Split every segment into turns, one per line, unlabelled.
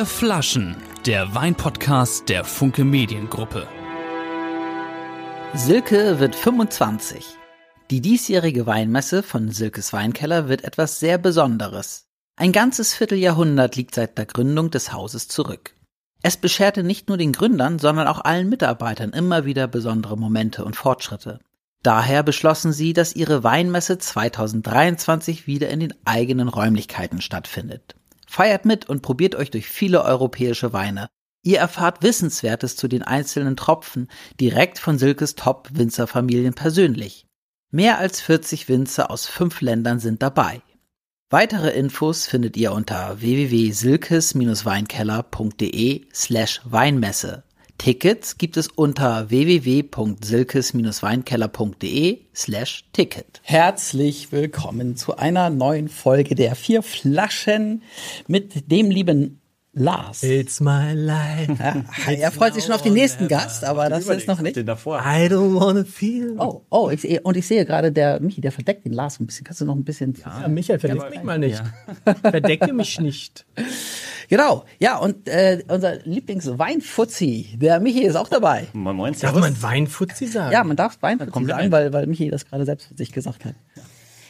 Vier Flaschen, der Weinpodcast der Funke Mediengruppe.
Silke wird 25. Die diesjährige Weinmesse von Silkes Weinkeller wird etwas sehr Besonderes. Ein ganzes Vierteljahrhundert liegt seit der Gründung des Hauses zurück. Es bescherte nicht nur den Gründern, sondern auch allen Mitarbeitern immer wieder besondere Momente und Fortschritte. Daher beschlossen sie, dass ihre Weinmesse 2023 wieder in den eigenen Räumlichkeiten stattfindet. Feiert mit und probiert euch durch viele europäische Weine. Ihr erfahrt Wissenswertes zu den einzelnen Tropfen direkt von Silkes Top-Winzerfamilien persönlich. Mehr als 40 Winzer aus fünf Ländern sind dabei. Weitere Infos findet ihr unter www.silkes-weinkeller.de slash Weinmesse. Tickets gibt es unter www.silkes-weinkeller.de slash Ticket. Herzlich willkommen zu einer neuen Folge der vier Flaschen mit dem lieben Lars.
It's my life.
Ja, er freut sich schon auf den nächsten Gast, aber das ist noch nicht.
Den davor. I don't wanna feel.
Oh, oh, ich, sehe- und ich sehe gerade, der Michi, der verdeckt den Lars ein bisschen. Kannst du noch ein bisschen?
Ja, Michael, verdeck mich mal nicht. Verdecke mich nicht.
Genau, ja, und äh, unser Lieblingsweinfuzzi, der Michi ist auch dabei.
Moin Moin,
Darf man Weinfutzi sagen?
Ja, man darf Weinfuzzi sagen, weil, weil Michi das gerade selbst von sich gesagt hat.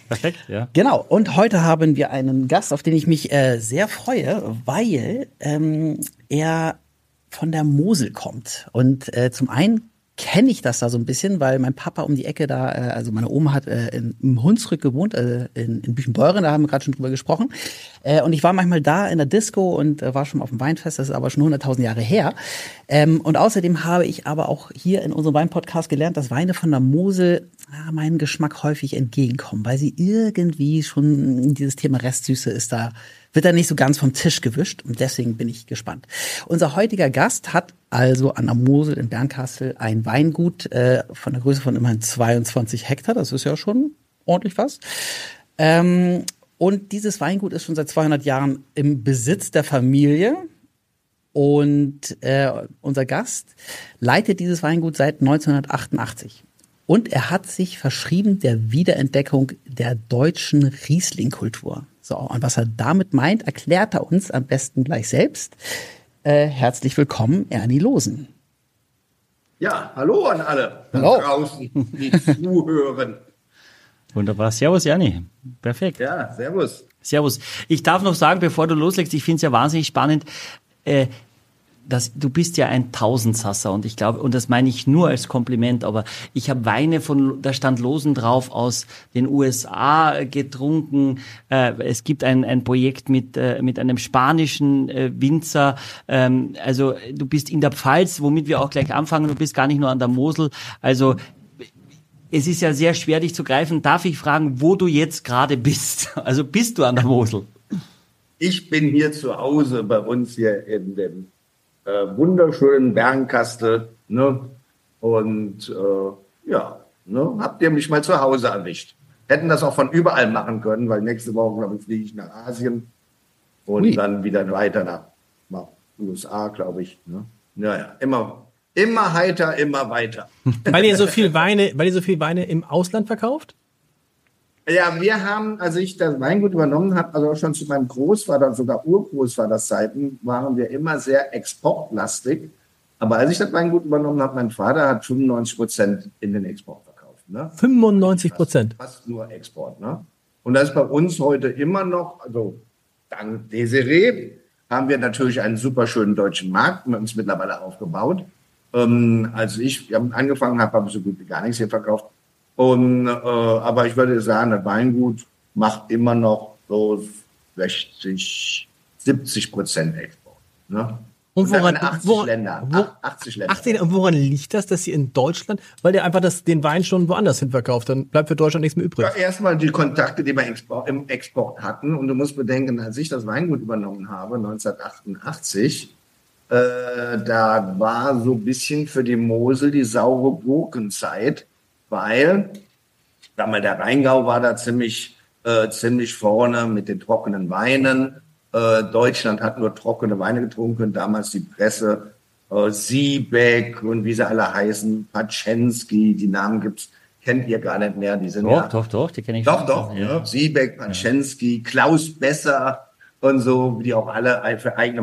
Perfekt, ja.
Genau, und heute haben wir einen Gast, auf den ich mich äh, sehr freue, weil ähm, er von der Mosel kommt. Und äh, zum einen kenne ich das da so ein bisschen, weil mein Papa um die Ecke da, äh, also meine Oma hat äh, in, im Hunsrück gewohnt, äh, in, in Büchenbeuren, da haben wir gerade schon drüber gesprochen. Äh, und ich war manchmal da in der Disco und äh, war schon auf dem Weinfest, das ist aber schon 100.000 Jahre her. Ähm, und außerdem habe ich aber auch hier in unserem Weinpodcast gelernt, dass Weine von der Mosel ah, meinem Geschmack häufig entgegenkommen, weil sie irgendwie schon dieses Thema Restsüße ist da wird da nicht so ganz vom Tisch gewischt und deswegen bin ich gespannt. Unser heutiger Gast hat also an der Mosel in Bernkastel ein Weingut äh, von der Größe von immerhin 22 Hektar, das ist ja schon ordentlich was. Ähm, und dieses Weingut ist schon seit 200 Jahren im Besitz der Familie. Und äh, unser Gast leitet dieses Weingut seit 1988. Und er hat sich verschrieben der Wiederentdeckung der deutschen Riesling-Kultur. So, und was er damit meint, erklärt er uns am besten gleich selbst. Äh, herzlich willkommen, Ernie Losen.
Ja, hallo an alle da
Hallo.
draußen, die zuhören.
Wunderbar. Servus, Jani. Perfekt.
Ja, servus.
Servus. Ich darf noch sagen, bevor du loslegst, ich finde es ja wahnsinnig spannend, äh, dass du bist ja ein Tausendsasser und ich glaube, und das meine ich nur als Kompliment, aber ich habe Weine von, da stand Losen drauf, aus den USA getrunken. Äh, es gibt ein, ein Projekt mit, äh, mit einem spanischen äh, Winzer. Ähm, also du bist in der Pfalz, womit wir auch gleich anfangen. Du bist gar nicht nur an der Mosel. Also es ist ja sehr schwer, dich zu greifen. Darf ich fragen, wo du jetzt gerade bist? Also bist du an der Mosel?
Ich bin hier zu Hause bei uns hier in dem äh, wunderschönen Bernkastel. Ne? Und äh, ja, ne? habt ihr mich mal zu Hause erwischt. Hätten das auch von überall machen können, weil nächste Woche, glaube ich, fliege ich nach Asien und
Ui.
dann wieder weiter nach, nach USA, glaube ich. Ne? Naja, immer, immer heiter, immer weiter.
Weil ihr so viel Weine, weil ihr so viel Weine im Ausland verkauft?
Ja, wir haben, als ich das Weingut übernommen habe, also schon zu meinem Großvater und sogar Urgroßvaters Zeiten, waren wir immer sehr exportlastig. Aber als ich das Weingut übernommen habe, mein Vater hat 95 Prozent in den Export verkauft. Ne?
95 Prozent.
Fast nur Export. Ne? Und das ist bei uns heute immer noch, also dank Desiree, haben wir natürlich einen super schönen deutschen Markt mit uns mittlerweile aufgebaut. Ähm, als ich angefangen habe, habe ich so gut wie gar nichts hier verkauft. Und, äh, aber ich würde sagen, das Weingut macht immer noch so 60, 70 Prozent Export. Ne?
Und woran,
in 80
woran,
Länder.
wo,
Ach- 80 Länder.
18, und woran liegt das, dass ihr in Deutschland, weil ihr einfach das, den Wein schon woanders hin verkauft, dann bleibt für Deutschland nichts mehr übrig.
Ja, erstmal die Kontakte, die wir Export, im Export hatten. Und du musst bedenken, als ich das Weingut übernommen habe, 1988, äh, da war so ein bisschen für die Mosel die saure Gurkenzeit, weil sag mal, der Rheingau war da ziemlich, äh, ziemlich vorne mit den trockenen Weinen. Äh, Deutschland hat nur trockene Weine getrunken, damals die Presse, äh, Siebeck und wie sie alle heißen, Paczensky, die Namen gibt's, kennt ihr gar nicht mehr, die sind
Doch,
ja
doch, doch, die kenne ich
doch, doch.
Ja.
Ne? Siebeck, Paczensky, Klaus Besser und so, die auch alle für eigene,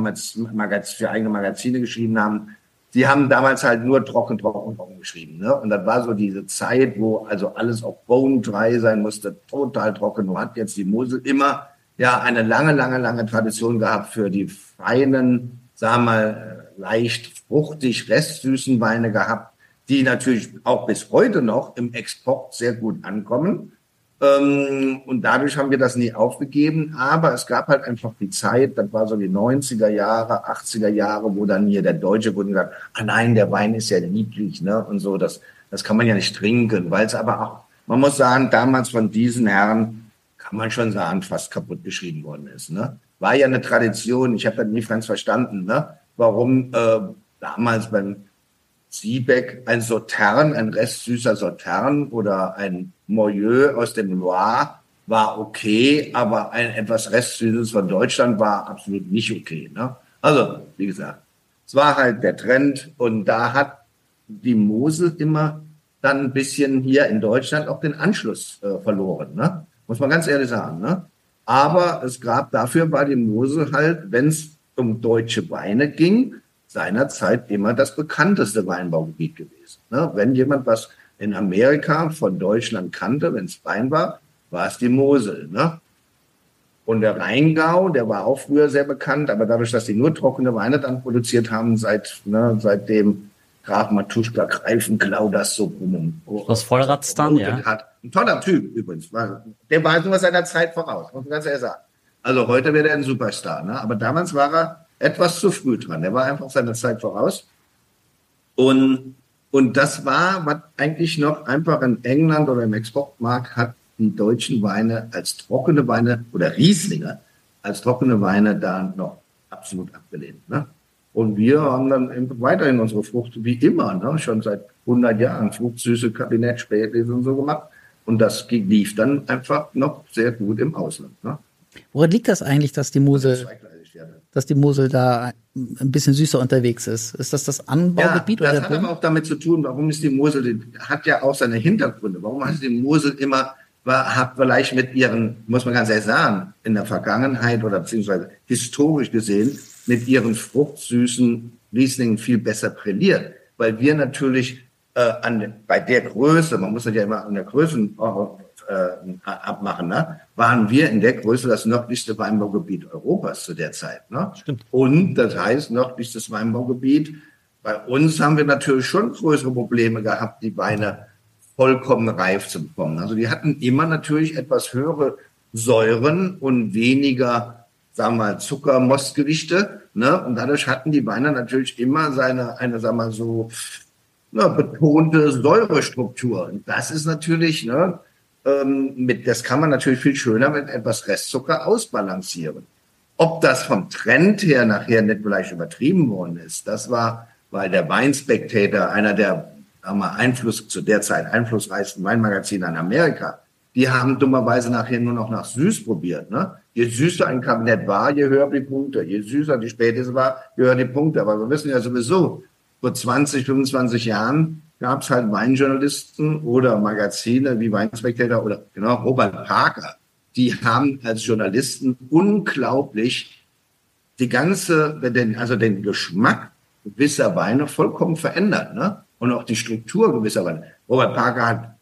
Magaz für eigene Magazine geschrieben haben. Die haben damals halt nur trocken, trocken, trocken geschrieben. Ne? Und das war so diese Zeit, wo also alles auf Bone dry sein musste, total trocken. Nur hat jetzt die Mosel immer ja eine lange, lange, lange Tradition gehabt für die feinen, sagen wir mal, leicht fruchtig, restsüßen Weine gehabt, die natürlich auch bis heute noch im Export sehr gut ankommen. Ähm, und dadurch haben wir das nie aufgegeben. Aber es gab halt einfach die Zeit, das war so die 90er Jahre, 80er Jahre, wo dann hier der Deutsche wurde gesagt, ah nein, der Wein ist ja lieblich, ne? Und so, das, das kann man ja nicht trinken, weil es aber auch, man muss sagen, damals von diesen Herren, kann man schon sagen, fast kaputt geschrieben worden ist, ne? War ja eine Tradition, ich habe das nie ganz verstanden, ne? Warum äh, damals beim Siebeck ein Sautern, ein restsüßer Sautern oder ein Moyeux aus dem Loire war okay, aber ein etwas restsüßes von Deutschland war absolut nicht okay. Ne? Also, wie gesagt, es war halt der Trend und da hat die Mosel immer dann ein bisschen hier in Deutschland auch den Anschluss äh, verloren. Ne? Muss man ganz ehrlich sagen. Ne? Aber es gab dafür bei dem Mosel halt, wenn es um deutsche Weine ging, seinerzeit immer das bekannteste Weinbaugebiet gewesen. Ne? Wenn jemand was in Amerika von Deutschland kannte, wenn es Wein war, war es die Mosel. Ne? Und der Rheingau, der war auch früher sehr bekannt, aber dadurch, dass die nur trockene Weine dann produziert haben, seit, ne, seitdem Graf Matuschka Greifenklau das so
Was Vollrats dann, ja.
Hat. Ein toller Typ übrigens. Der war nur seiner Zeit voraus, muss man ganz ehrlich sagen. Also heute wäre er ein Superstar, ne? aber damals war er etwas zu früh dran. Er war einfach seiner Zeit voraus. Und, und das war, was eigentlich noch einfach in England oder im Exportmarkt hat die deutschen Weine als trockene Weine oder Rieslinge als trockene Weine da noch absolut abgelehnt. Ne? Und wir haben dann weiterhin unsere Frucht wie immer, ne? schon seit 100 Jahren, Fruchtsüße, Kabinett, Spätlese und so gemacht. Und das lief dann einfach noch sehr gut im Ausland. Ne?
Woran liegt das eigentlich, dass die Mosel dass die Mosel da ein bisschen süßer unterwegs ist. Ist das das Anbaugebiet?
Ja, das hat aber auch damit zu tun, warum ist die Mosel, die hat ja auch seine Hintergründe. Warum hat die Mosel immer, war, hat vielleicht mit ihren, muss man ganz ehrlich sagen, in der Vergangenheit oder beziehungsweise historisch gesehen, mit ihren fruchtsüßen Rieslingen viel besser präliert. Weil wir natürlich äh, an, bei der Größe, man muss das ja immer an der Größe äh, abmachen, ne? waren wir in der Größe das nördlichste Weinbaugebiet Europas zu der Zeit. Ne?
Stimmt.
Und das heißt, nördlichstes Weinbaugebiet. Bei uns haben wir natürlich schon größere Probleme gehabt, die Weine vollkommen reif zu bekommen. Also die hatten immer natürlich etwas höhere Säuren und weniger, sagen wir mal, Zuckermostgewichte. Ne? Und dadurch hatten die Weine natürlich immer seine, eine, sagen wir mal, so na, betonte Säurestruktur. Und das ist natürlich, ne, ähm, mit, das kann man natürlich viel schöner mit etwas Restzucker ausbalancieren. Ob das vom Trend her nachher nicht vielleicht übertrieben worden ist, das war, weil der Weinspectator, einer der sagen Einfluss zu der Zeit einflussreichsten Weinmagazine in Amerika, die haben dummerweise nachher nur noch nach süß probiert. Ne? Je süßer ein Kabinett war, je höher die Punkte. Je süßer die Späteste war, je höher die Punkte. Aber wir wissen ja sowieso, vor 20, 25 Jahren gab es halt Weinjournalisten oder Magazine wie Weinspectator oder genau Robert Parker. Die haben als Journalisten unglaublich die ganze, also den Geschmack gewisser Weine vollkommen verändert, ne? Und auch die Struktur gewisser Weine. Robert Parker hat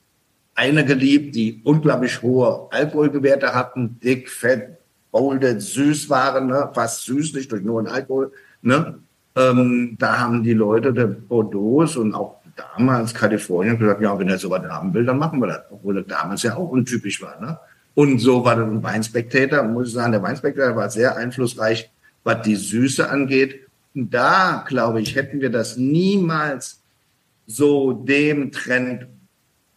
eine geliebt, die unglaublich hohe Alkoholgewerte hatten, dick, fett, bolded, süß waren, ne? fast süßlich durch nur ein Alkohol. Ne? Ähm, da haben die Leute der Bordeaux und auch damals Kalifornien gesagt, ja, wenn er sowas haben will, dann machen wir das. Obwohl das damals ja auch untypisch war. Ne? Und so war dann ein Weinspectator, muss ich sagen, der Weinspectator war sehr einflussreich, was die Süße angeht. Und da, glaube ich, hätten wir das niemals so dem Trend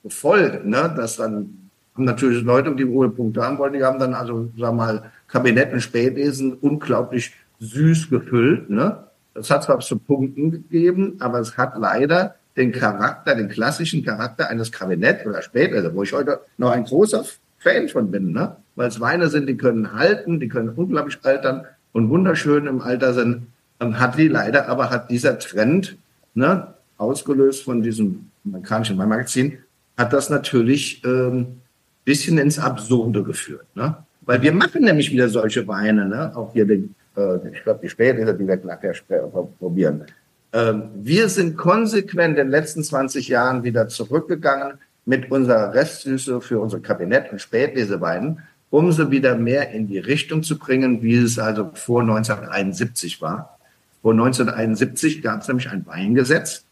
gefolgt, ne? dass dann haben natürlich Leute, die hohe Punkte haben wollten, die haben dann also, sag mal, Kabinett und Spätlesen unglaublich süß gefüllt. Ne? Das hat zwar zu Punkten gegeben, aber es hat leider den Charakter, den klassischen Charakter eines Kabinett oder später, also wo ich heute noch ein großer Fan von bin, ne? weil es Weine sind, die können halten, die können unglaublich altern und wunderschön im Alter sind, hat die leider, aber hat dieser Trend, ne, ausgelöst von diesem amerikanischen Weinmagazin, hat das natürlich ähm, bisschen ins Absurde geführt. Ne? Weil wir machen nämlich wieder solche Weine, ne? auch hier, den, äh, ich glaube, die Spätlese, die wir nachher sp- probieren. Ähm, wir sind konsequent in den letzten 20 Jahren wieder zurückgegangen mit unserer Restsüße für unsere Kabinett- und Spätleseweinen, um sie wieder mehr in die Richtung zu bringen, wie es also vor 1971 war. Vor 1971 gab es nämlich ein Weingesetz,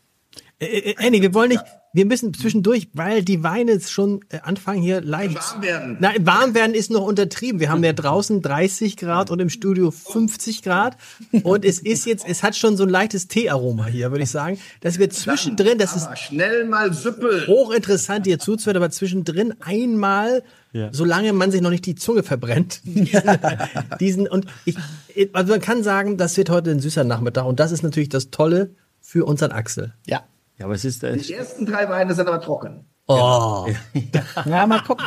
Äh, äh, Andy, wir wollen nicht, wir müssen zwischendurch, weil die Weine schon äh, anfangen hier leicht.
warm werden.
Nein, warm werden ist noch untertrieben. Wir haben ja draußen 30 Grad und im Studio 50 Grad. Und es ist jetzt, es hat schon so ein leichtes Teearoma hier, würde ich sagen. Dass wir zwischendrin, das ist
schnell mal Süppel.
hochinteressant, dir zuzuhören, aber zwischendrin einmal, solange man sich noch nicht die Zunge verbrennt, diesen, diesen und ich, also man kann sagen, das wird heute ein süßer Nachmittag und das ist natürlich das Tolle für unseren Axel.
Ja.
Ja, aber es ist, äh,
Die ersten drei Weine sind aber trocken.
Oh.
Ja, mal gucken.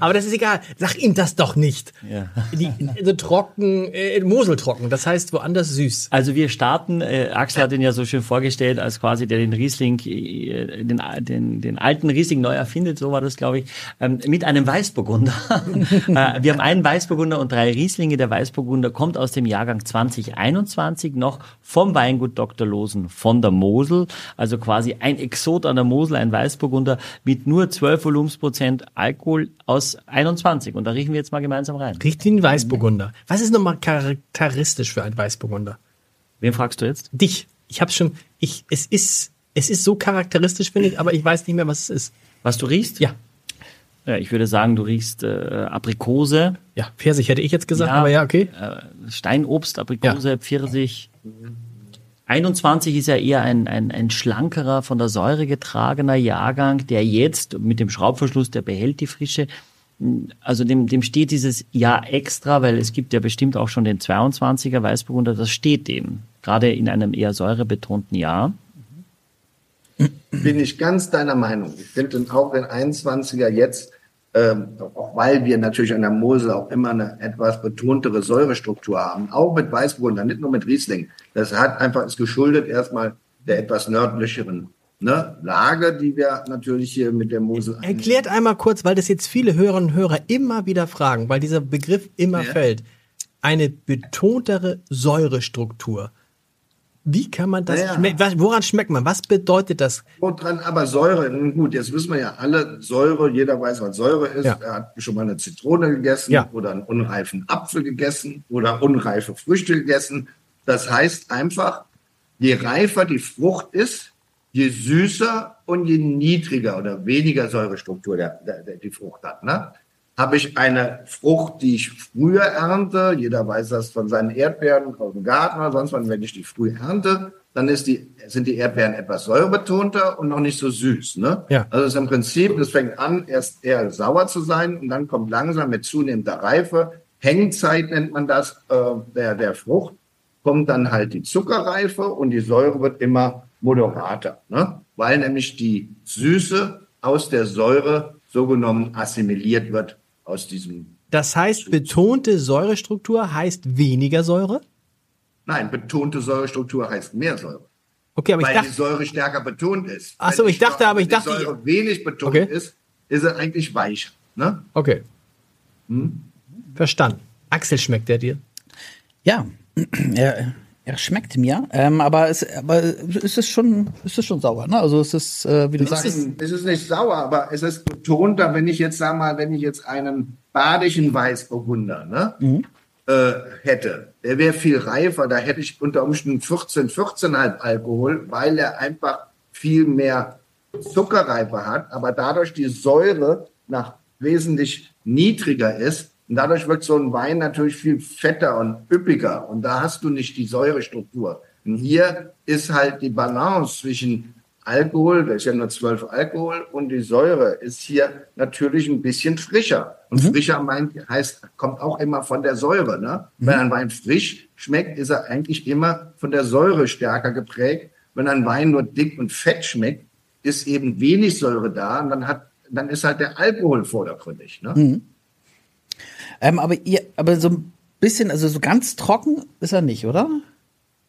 Aber das ist egal. Sag ihm das doch nicht.
Ja.
Die, also trocken, äh, Moseltrocken. Das heißt woanders süß.
Also wir starten, äh, Axel hat ihn ja so schön vorgestellt, als quasi der den Riesling, äh, den, den, den alten Riesling neu erfindet, so war das, glaube ich, ähm, mit einem Weißburgunder. äh, wir haben einen Weißburgunder und drei Rieslinge. Der Weißburgunder kommt aus dem Jahrgang 2021 noch vom Weingut Dr. Losen von der Mosel. Also quasi ein Exot an der Mosel, ein Weißburgunder mit nur 12 Volumensprozent Alkohol aus 21. Und da riechen wir jetzt mal gemeinsam rein.
Riecht wie ein Weißburgunder. Was ist nochmal charakteristisch für ein Weißburgunder?
Wen fragst du jetzt?
Dich. Ich hab's schon, ich, es ist, es ist so charakteristisch, finde ich, aber ich weiß nicht mehr, was es ist.
Was du riechst?
Ja.
Ja, ich würde sagen, du riechst äh, Aprikose,
Ja, Pfirsich hätte ich jetzt gesagt,
Ja.
aber ja, okay.
äh, Steinobst, Aprikose, Pfirsich. 21 ist ja eher ein, ein, ein schlankerer, von der Säure getragener Jahrgang, der jetzt mit dem Schraubverschluss, der behält die Frische. Also dem, dem steht dieses Jahr extra, weil es gibt ja bestimmt auch schon den 22er Weißburgunder, das steht dem. Gerade in einem eher säurebetonten Jahr.
Bin ich ganz deiner Meinung. Ich finde auch den 21er jetzt, ähm, auch weil wir natürlich an der Mosel auch immer eine etwas betontere Säurestruktur haben, auch mit Weißburgunder, nicht nur mit Riesling. Das hat einfach ist geschuldet erstmal der etwas nördlicheren ne, Lage, die wir natürlich hier mit der Mosel
Erklärt einmal kurz, weil das jetzt viele Hörerinnen und Hörer immer wieder fragen, weil dieser Begriff immer
Ja.
fällt. Eine betontere Säurestruktur. Wie kann man das,
Naja.
schme- was- woran schmeckt man? Was bedeutet das?
dran, aber Säure, gut, jetzt wissen wir ja alle, Säure, jeder weiß, was Säure ist.
Ja.
Er hat schon mal eine Zitrone gegessen
Ja.
oder einen unreifen Apfel gegessen oder unreife Früchte gegessen. Das heißt einfach, je reifer die Frucht ist, je süßer und je niedriger oder weniger Säurestruktur der, der, der, die Frucht hat. Ne? Habe ich eine Frucht, die ich früher ernte, jeder weiß das von seinen Erdbeeren aus dem Garten oder sonst was, wenn ich die früh ernte, dann die, sind die Erdbeeren etwas säurebetonter und noch nicht so süß. Ne?
Ja.
Also es ist im Prinzip, das fängt an, erst eher sauer zu sein und dann kommt langsam mit zunehmender Reife, Hängzeit nennt man das, äh, der, der Frucht, kommt dann halt die Zuckerreife und die Säure wird immer moderater, ne? weil nämlich die Süße aus der Säure so genommen assimiliert wird aus diesem.
Das heißt, betonte Säurestruktur heißt weniger Säure?
Nein, betonte Säurestruktur heißt mehr Säure,
Okay, aber ich
weil die
dachte,
Säure stärker betont ist.
Ach so,
Wenn
ich dachte, aber ich
wenn
dachte-
die Säure wenig betont
Okay.
ist, ist sie eigentlich weicher. Ne?
okay.
Hm?
Verstanden. Axel schmeckt der dir?
Ja, er, er schmeckt mir, ähm, aber, es, aber es ist schon, es ist schon sauer, ne? Also es ist, äh, wie du sagst,
es ist nicht sauer, aber es ist betonter, wenn ich jetzt, sag mal, wenn ich jetzt einen badischen Weißburgunder ne, äh, hätte, der wäre viel reifer, da hätte ich unter Umständen 14, 14,5 Alkohol, weil er einfach viel mehr Zuckerreife hat, aber dadurch die Säure nach wesentlich niedriger ist. Und dadurch wird so ein Wein natürlich viel fetter und üppiger. Und da hast du nicht die Säurestruktur. Und hier ist halt die Balance zwischen Alkohol, das ist ja nur 12 Alkohol, und die Säure ist hier natürlich ein bisschen frischer. Und frischer meint, heißt, kommt auch immer von der Säure. Ne? Wenn ein Wein frisch schmeckt, ist er eigentlich immer von der Säure stärker geprägt. Wenn ein Wein nur dick und fett schmeckt, ist eben wenig Säure da und dann hat, dann ist halt der Alkohol vordergründig. Ne?
Ähm, aber ihr, aber so ein bisschen, also so ganz trocken ist er nicht, oder?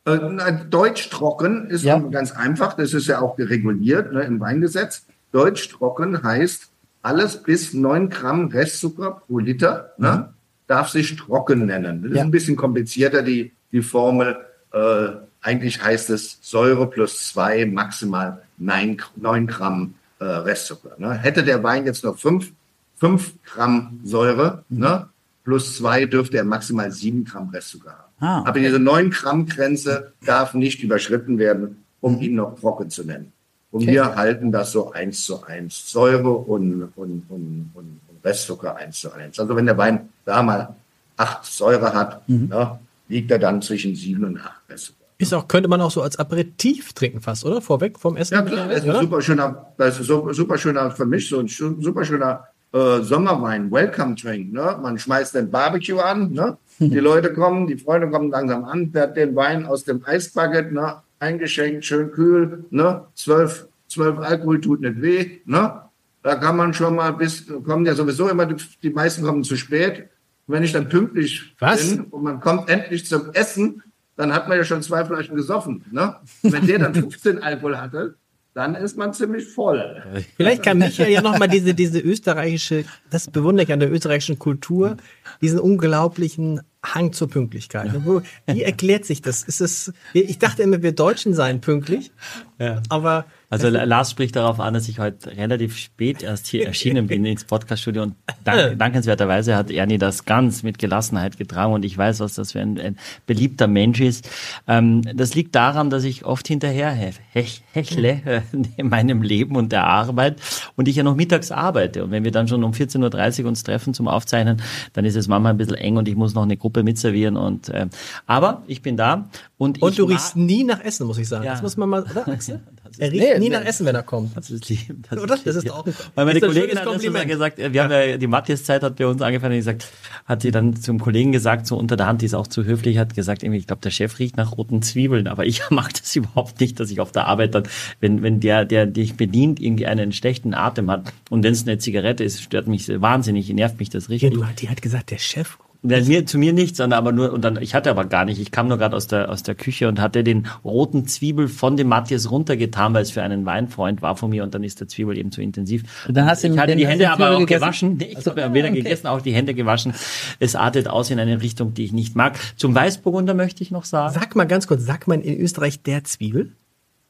Äh, na, Deutsch trocken ist
Ja.
ganz einfach, das ist ja auch reguliert ne, im Weingesetz. Deutsch trocken heißt alles bis 9 Gramm Restzucker pro Liter. Ne? darf sich trocken nennen. Das
Ja.
ist ein bisschen komplizierter, die, die Formel. Äh, eigentlich heißt es Säure plus zwei, maximal neun, neun Gramm äh, Restzucker. Ne? Hätte der Wein jetzt noch fünf, fünf Gramm Säure, ne? Plus zwei dürfte er maximal sieben Gramm Restzucker haben.
Ah, okay.
Aber diese neun Gramm Grenze darf nicht überschritten werden, um ihn noch trocken zu nennen. Und
Okay.
wir halten das so eins zu eins. Säure und, und, und, und, und Restzucker eins zu eins. Also wenn der Wein da mal acht Säure hat,
Mhm.
ne, liegt er dann zwischen sieben und acht Restzucker.
Ist auch, könnte man auch so als Aperitif trinken fast, oder? Vorweg vom Essen?
Ja klar, das ist ein super schöner, das ist so, super schöner für mich, so ein super schöner äh, Sommerwein, Welcome Drink. Ne? Man schmeißt den Barbecue an, ne? die Leute kommen, die Freunde kommen langsam an, der hat den Wein aus dem Eisbucket ne? eingeschenkt, schön kühl, ne? zwölf, zwölf Alkohol tut nicht weh. Ne? Da kann man schon mal bis, kommen ja sowieso immer, die, die meisten kommen zu spät. Wenn ich dann pünktlich
Was?
bin und man kommt endlich zum Essen, dann hat man ja schon zwei Flaschen gesoffen. Ne? Und wenn der dann 15 Alkohol hatte, dann ist man ziemlich voll.
Vielleicht kann Michael ja nochmal diese, diese österreichische, das bewundere ich an der österreichischen Kultur, diesen unglaublichen Hang zur Pünktlichkeit. Wo- Wie erklärt sich das? Ist es, ich dachte immer, wir Deutschen seien pünktlich,
Ja.
aber
Also Lars spricht darauf an, dass ich heute relativ spät erst hier erschienen bin ins Podcaststudio und dank, dankenswerterweise hat Ernie das ganz mit Gelassenheit getragen und ich weiß, was das für ein, ein beliebter Mensch ist. Ähm, das liegt daran, dass ich oft hinterher hech, hech, hechle äh, in meinem Leben und der Arbeit und ich ja noch mittags arbeite und wenn wir dann schon um 14.30 Uhr uns treffen zum Aufzeichnen, dann ist es manchmal ein bisschen eng und ich muss noch eine Gruppe mitservieren und ähm, aber ich bin da und,
und du riechst nie nach Essen, muss ich sagen.
Ja.
Das muss man mal, oder? Axel?
Das ist-
Er riecht
Nee,
nie
nee.
nach Essen, wenn er kommt.
Das ist lieb. Das
Oder?
lieb,
Das ist
ja.
auch
Weil meine
ist
Kollegin hat
Kompliment.
gesagt, wir haben ja, die Matthias-Zeit hat bei uns angefangen und gesagt, hat sie dann zum Kollegen gesagt, so unter der Hand, die ist auch zu höflich, hat gesagt, irgendwie, ich glaube, der Chef riecht nach roten Zwiebeln, aber ich mag das überhaupt nicht, dass ich auf der Arbeit dann, wenn, wenn der, der dich bedient, irgendwie einen schlechten Atem hat und wenn es eine Zigarette ist, stört mich wahnsinnig, nervt mich das
Ja,
richtig.
du, die hat gesagt, der Chef.
Ja, mir, zu mir nicht, sondern aber nur, und dann, ich hatte aber gar nicht, ich kam nur gerade aus der, aus der Küche und hatte den roten Zwiebel von dem Matthias runtergetan, weil es für einen Weinfreund war von mir und dann ist der Zwiebel eben zu intensiv.
Und dann hast du
ich hatte die Hände aber auch
gegessen?
gewaschen. Ich
Also,
habe weder
okay.
gegessen, auch die Hände gewaschen. Es artet aus in eine Richtung, die ich nicht mag. Zum Weißburgunder möchte ich noch sagen.
Sag mal ganz kurz, sagt man in Österreich der Zwiebel?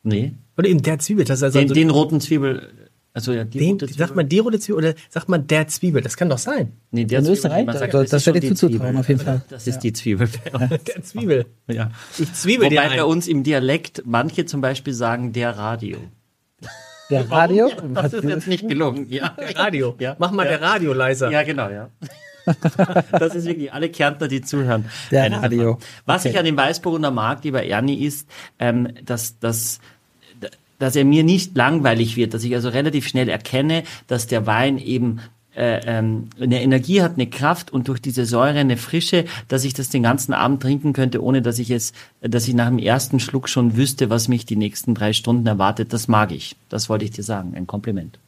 Nee.
Oder eben der Zwiebel? Das ist also
Den,
so-
den roten Zwiebel, also ja, die
den,
rote Zwiebel.
sagt man die rote Zwiebel oder sagt man der Zwiebel? Das kann doch sein.
nee, der
In
Zwiebel,
Österreich?
man sagt,
Das-
es
das werde ich
die
zuzutrauen,
Zwiebel.
auf jeden Fall.
Das ist die Zwiebel.
Der Zwiebel.
ja.
Ich zwiebel dir
Wobei bei uns im Dialekt manche zum Beispiel sagen der Radio.
Der Radio?
Das ist jetzt nicht gelungen. Ja.
Radio.
Ja.
Mach mal
Ja.
der Radio leiser.
Ja, genau, ja. Das ist wirklich alle Kärntner, die zuhören.
Der Radio.
Was
Okay.
ich an dem Weißburgunder mag, lieber Ernie, ist, ähm, dass, dass, dass er mir nicht langweilig wird, dass ich also relativ schnell erkenne, dass der Wein eben äh, ähm, eine Energie hat, eine Kraft und durch diese Säure eine Frische, dass ich das den ganzen Abend trinken könnte, ohne dass ich es, dass ich nach dem ersten Schluck schon wüsste, was mich die nächsten drei Stunden erwartet. Das mag ich. Das wollte ich dir sagen. Ein Kompliment.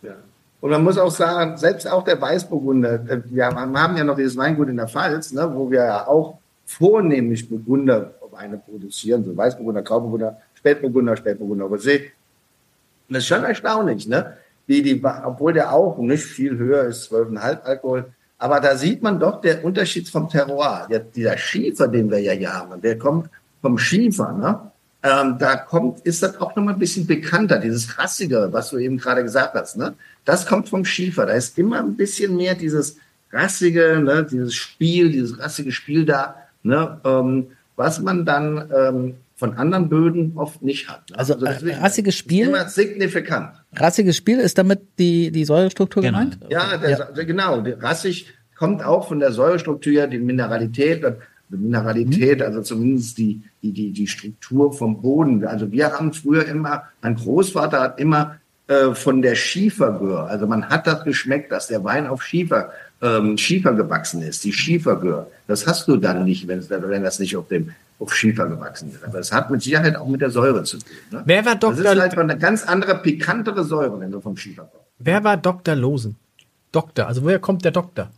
Ja. Und man muss auch sagen, selbst auch der Weißburgunder, äh, wir haben ja noch dieses Weingut in der Pfalz, ne, wo wir ja auch vornehmlich Burgunderweine produzieren, so Weißburgunder, Grauburgunder, Spätburgunder, Spätburgunder, Rosé. Das ist schon erstaunlich, ne? Wie die, obwohl der auch nicht viel höher ist, 12,5 Alkohol. Aber da sieht man doch der Unterschied vom Terroir. Der, dieser Schiefer, den wir ja hier haben, der kommt vom Schiefer, ne? Ähm, da kommt, ist das auch nochmal ein bisschen bekannter, dieses Rassige, was du eben gerade gesagt hast, ne? Das kommt vom Schiefer. Da ist immer ein bisschen mehr dieses Rassige, ne? dieses Spiel, dieses rassige Spiel da, ne? Ähm, was man dann ähm, von anderen Böden oft nicht hat. Ne?
Also,
deswegen
rassiges Spiel?
Ist immer signifikant.
Rassiges Spiel, ist damit die, die Säurestruktur
Genau.
gemeint?
Ja, der, genau. Der rassig kommt auch von der Säurestruktur, die Mineralität, äh, Mineralität, also zumindest die, die, die, die Struktur vom Boden. Also wir haben früher immer, mein Großvater hat immer äh, von der Schiefergür, also man hat das geschmeckt, dass der Wein auf Schiefer, ähm, Schiefer gewachsen ist, die Schiefergür. Das hast du dann nicht, wenn, wenn das nicht auf dem auf Schiefer gewachsen ist. Aber es hat mit Sicherheit auch mit der Säure zu tun. Ne?
Wer war
Das ist
Dr.
halt eine ganz andere, pikantere Säure, wenn du vom Schiefer kommst.
Wer war Dr. Losen? Doktor. Also woher kommt der Doktor?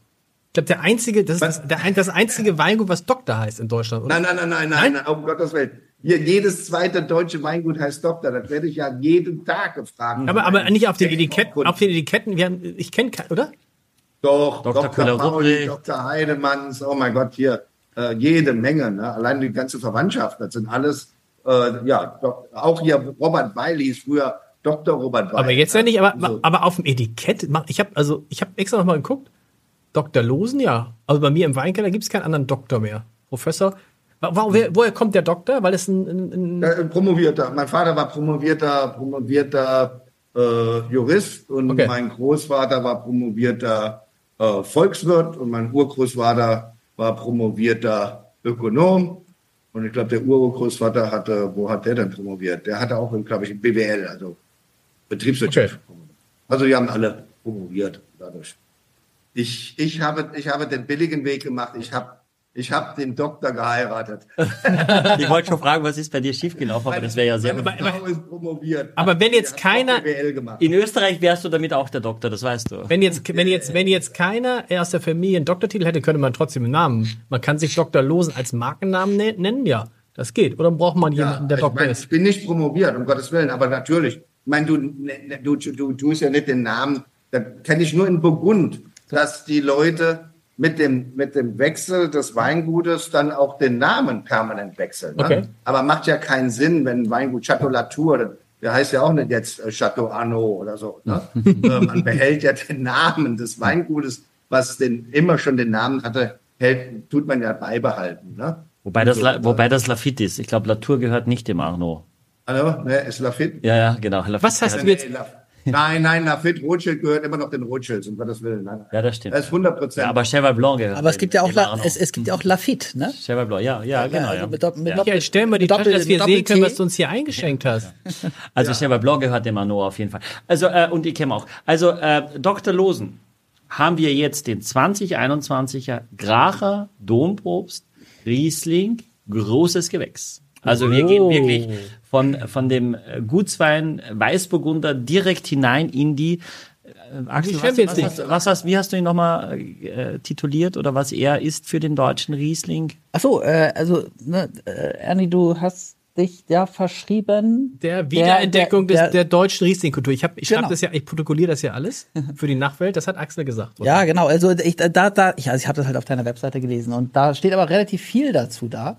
Ich glaube, der einzige, das ist das, der, ein- das einzige Weingut, was Doktor heißt in Deutschland. Oder?
Nein, nein, nein, nein, nein, nein, um Gottes Willen. Hier, jedes zweite deutsche Weingut heißt Doktor. Das werde ich ja jeden Tag gefragt.
Aber, aber nicht auf den Etiketten. Auf den Etiketten. Wir haben, ich kenne oder?
Doch,
Dr.
Dr. Pauli, Dr. Heidemanns, oh mein Gott, hier äh, jede Menge. Ne? Allein die ganze Verwandtschaft, das sind alles, äh, ja, doch, auch hier Robert Weil hieß früher Dr. Robert Weil.
Aber jetzt ja nicht, aber,
So.
aber auf dem Etikett, ich habe also, ich habe extra nochmal geguckt. Dr. Losen, ja. Also bei mir im Weinkeller gibt es keinen anderen Doktor mehr. Professor. Wer, woher kommt der Doktor? Weil es ein, ein, ein
Äh, promovierter. Mein Vater war promovierter, promovierter äh, Jurist und
Okay.
mein Großvater war promovierter äh, Volkswirt und mein Urgroßvater war promovierter Ökonom. Und ich glaube, der Urgroßvater hatte, wo hat der denn promoviert? Der hatte auch, glaube ich, BWL, also Betriebswirtschaft. Also die haben alle promoviert dadurch. Ich, ich, habe, ich habe den billigen Weg gemacht. Ich habe, ich habe den Doktor geheiratet.
Ich wollte schon fragen, was ist bei dir schiefgelaufen, aber das wäre ja sehr.
Meine Frau ist promoviert.
Aber wenn jetzt keiner-.
In Österreich wärst du damit auch der Doktor, das weißt du.
wenn jetzt, wenn jetzt, wenn jetzt keiner aus der Familie einen Doktortitel hätte, könnte man trotzdem einen Namen. Man kann sich Dr. Losen als Markennamen ne- nennen, ja. Das geht. Oder braucht man jemanden, der
ich,
Doktor
mein,
ist?
ich bin nicht promoviert, um Gottes Willen, aber natürlich. Ich meine, du, ne, du, du, du tust ja nicht den Namen, das kenne ich nur in Burgund, dass die Leute mit dem, mit dem Wechsel des Weingutes dann auch den Namen permanent wechseln. Ne?
Okay.
Aber macht ja keinen Sinn, wenn ein Weingut Chateau Latour, der heißt ja auch nicht jetzt äh, Chateau Arnaud oder so. Ne? Man behält ja den Namen des Weingutes, was den, immer schon den Namen hatte, hält, tut man ja beibehalten. Ne?
Wobei das,
So,
La, wobei das Lafitte ist. Ich glaube, Latour gehört nicht dem Arnaud.
Hallo, ne, ist Lafitte?
Ja, ja, genau. Lafitte
Was heißt du jetzt?
Nee, Nein, nein, Lafitte Rothschild gehört immer noch den Rothschilds, um Gottes Willen. Nein.
Ja, das stimmt.
Das ist 100 Prozent.
Ja, aber Cheval Blanc gehört.
Aber es gibt ja auch, La, es, es gibt ja auch Lafitte, ne?
Cheval Blanc, ja, ja, genau.
also
Ja.
mit mit
Ja.
Ja, stell mal die
Doppel-
Tasche, dass wir
Doppel-
sehen können, was du uns hier eingeschenkt hast.
Also Cheval Blanc gehört dem Arnaud auf jeden Fall. Also, äh, und ich kenne auch. Also, äh, Dr. Losen, haben wir jetzt den 2021er Gracher Domprobst Riesling großes Gewächs. Also wir gehen wirklich von, von dem äh, Gutswein Weißburgunder direkt hinein in die äh, Axel, was, was, was, was hast, wie hast du ihn nochmal äh, tituliert oder was er ist für den deutschen Riesling?
Ach so, äh, also, ne, äh, Ernie, du hast dich ja verschrieben.
Der Wiederentdeckung
der,
des, der deutschen Riesling-Kultur. Ich, hab, ich
Genau.
das ja, ich protokolliere das ja alles für die Nachwelt. Das hat Axel gesagt.
Ja, genau. Also ich, da, da, ich, also ich habe das halt auf deiner Webseite gelesen und da steht aber relativ viel dazu da.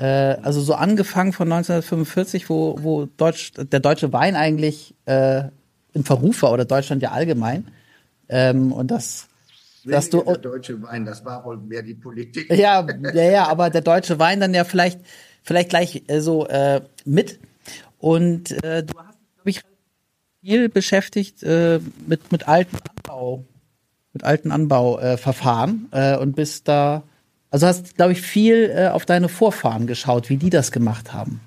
Äh, also so angefangen von 1945, wo, wo Deutsch, der deutsche Wein eigentlich äh, im Verruf war oder Deutschland ja allgemein. Ähm, und das, dass du
der deutsche Wein, das war wohl mehr die Politik.
ja, ja, ja, aber der deutsche Wein dann ja vielleicht, vielleicht gleich äh, so äh, mit. Und äh, du hast dich, glaube ich, viel beschäftigt äh, mit, mit alten Anbau, mit alten Anbauverfahren Verfahren, äh, und bist da, also hast, glaube ich, viel äh, auf deine Vorfahren geschaut, wie die das gemacht haben.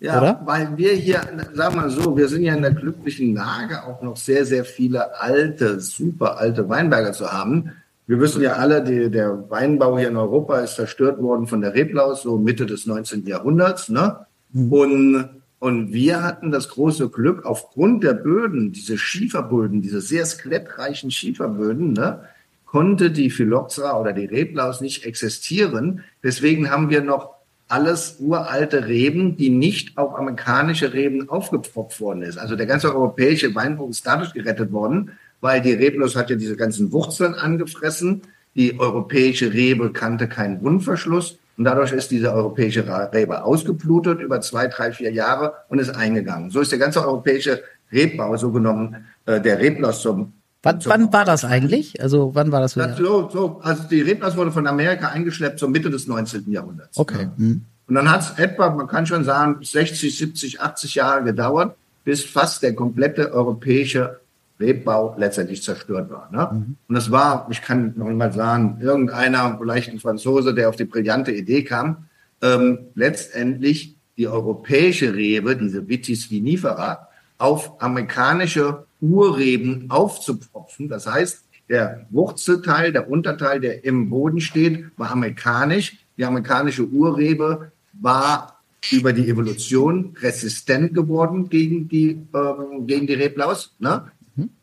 Ja,
Oder?
weil wir hier, sag mal so, wir sind ja in der glücklichen Lage, auch noch sehr, sehr viele alte, super alte Weinberger zu haben. Wir wissen ja alle, die, der Weinbau hier in Europa ist zerstört worden von der Reblaus, so Mitte des 19. Jahrhunderts. Ne? Und, und wir hatten das große Glück, aufgrund der Böden, diese Schieferböden, diese sehr skelettreichen Schieferböden, ne, konnte die Phylloxera oder die Reblaus nicht existieren. Deswegen haben wir noch alles uralte Reben, die nicht auf amerikanische Reben aufgepfropft worden ist. Also der ganze europäische Weinbau ist dadurch gerettet worden, weil die Reblaus hat ja diese ganzen Wurzeln angefressen. Die europäische Rebe kannte keinen Wundverschluss und dadurch ist diese europäische Rebe ausgeblutet über zwei, drei, vier Jahre und ist eingegangen. So ist der ganze europäische Rebbau so genommen, äh, der Reblaus zum
Wann,
zum
wann war das eigentlich? Also wann war das?
das, so, so, also die Reblaus wurde von Amerika eingeschleppt zur Mitte des 19. Jahrhunderts.
Okay. Hm.
Und dann hat es etwa, man kann schon sagen, 60, 70, 80 Jahre gedauert, bis fast der komplette europäische Rebbau letztendlich zerstört war. Ne? Und das war, ich kann noch mal sagen, irgendeiner, vielleicht ein Franzose, der auf die brillante Idee kam, ähm, letztendlich die europäische Rebe, diese Vitis vinifera, auf amerikanische Urreben aufzupfropfen. Das heißt, der Wurzelteil, der Unterteil, der im Boden steht, war amerikanisch. Die amerikanische Urrebe war über die Evolution resistent geworden gegen die, ähm, gegen die Reblaus. Ne?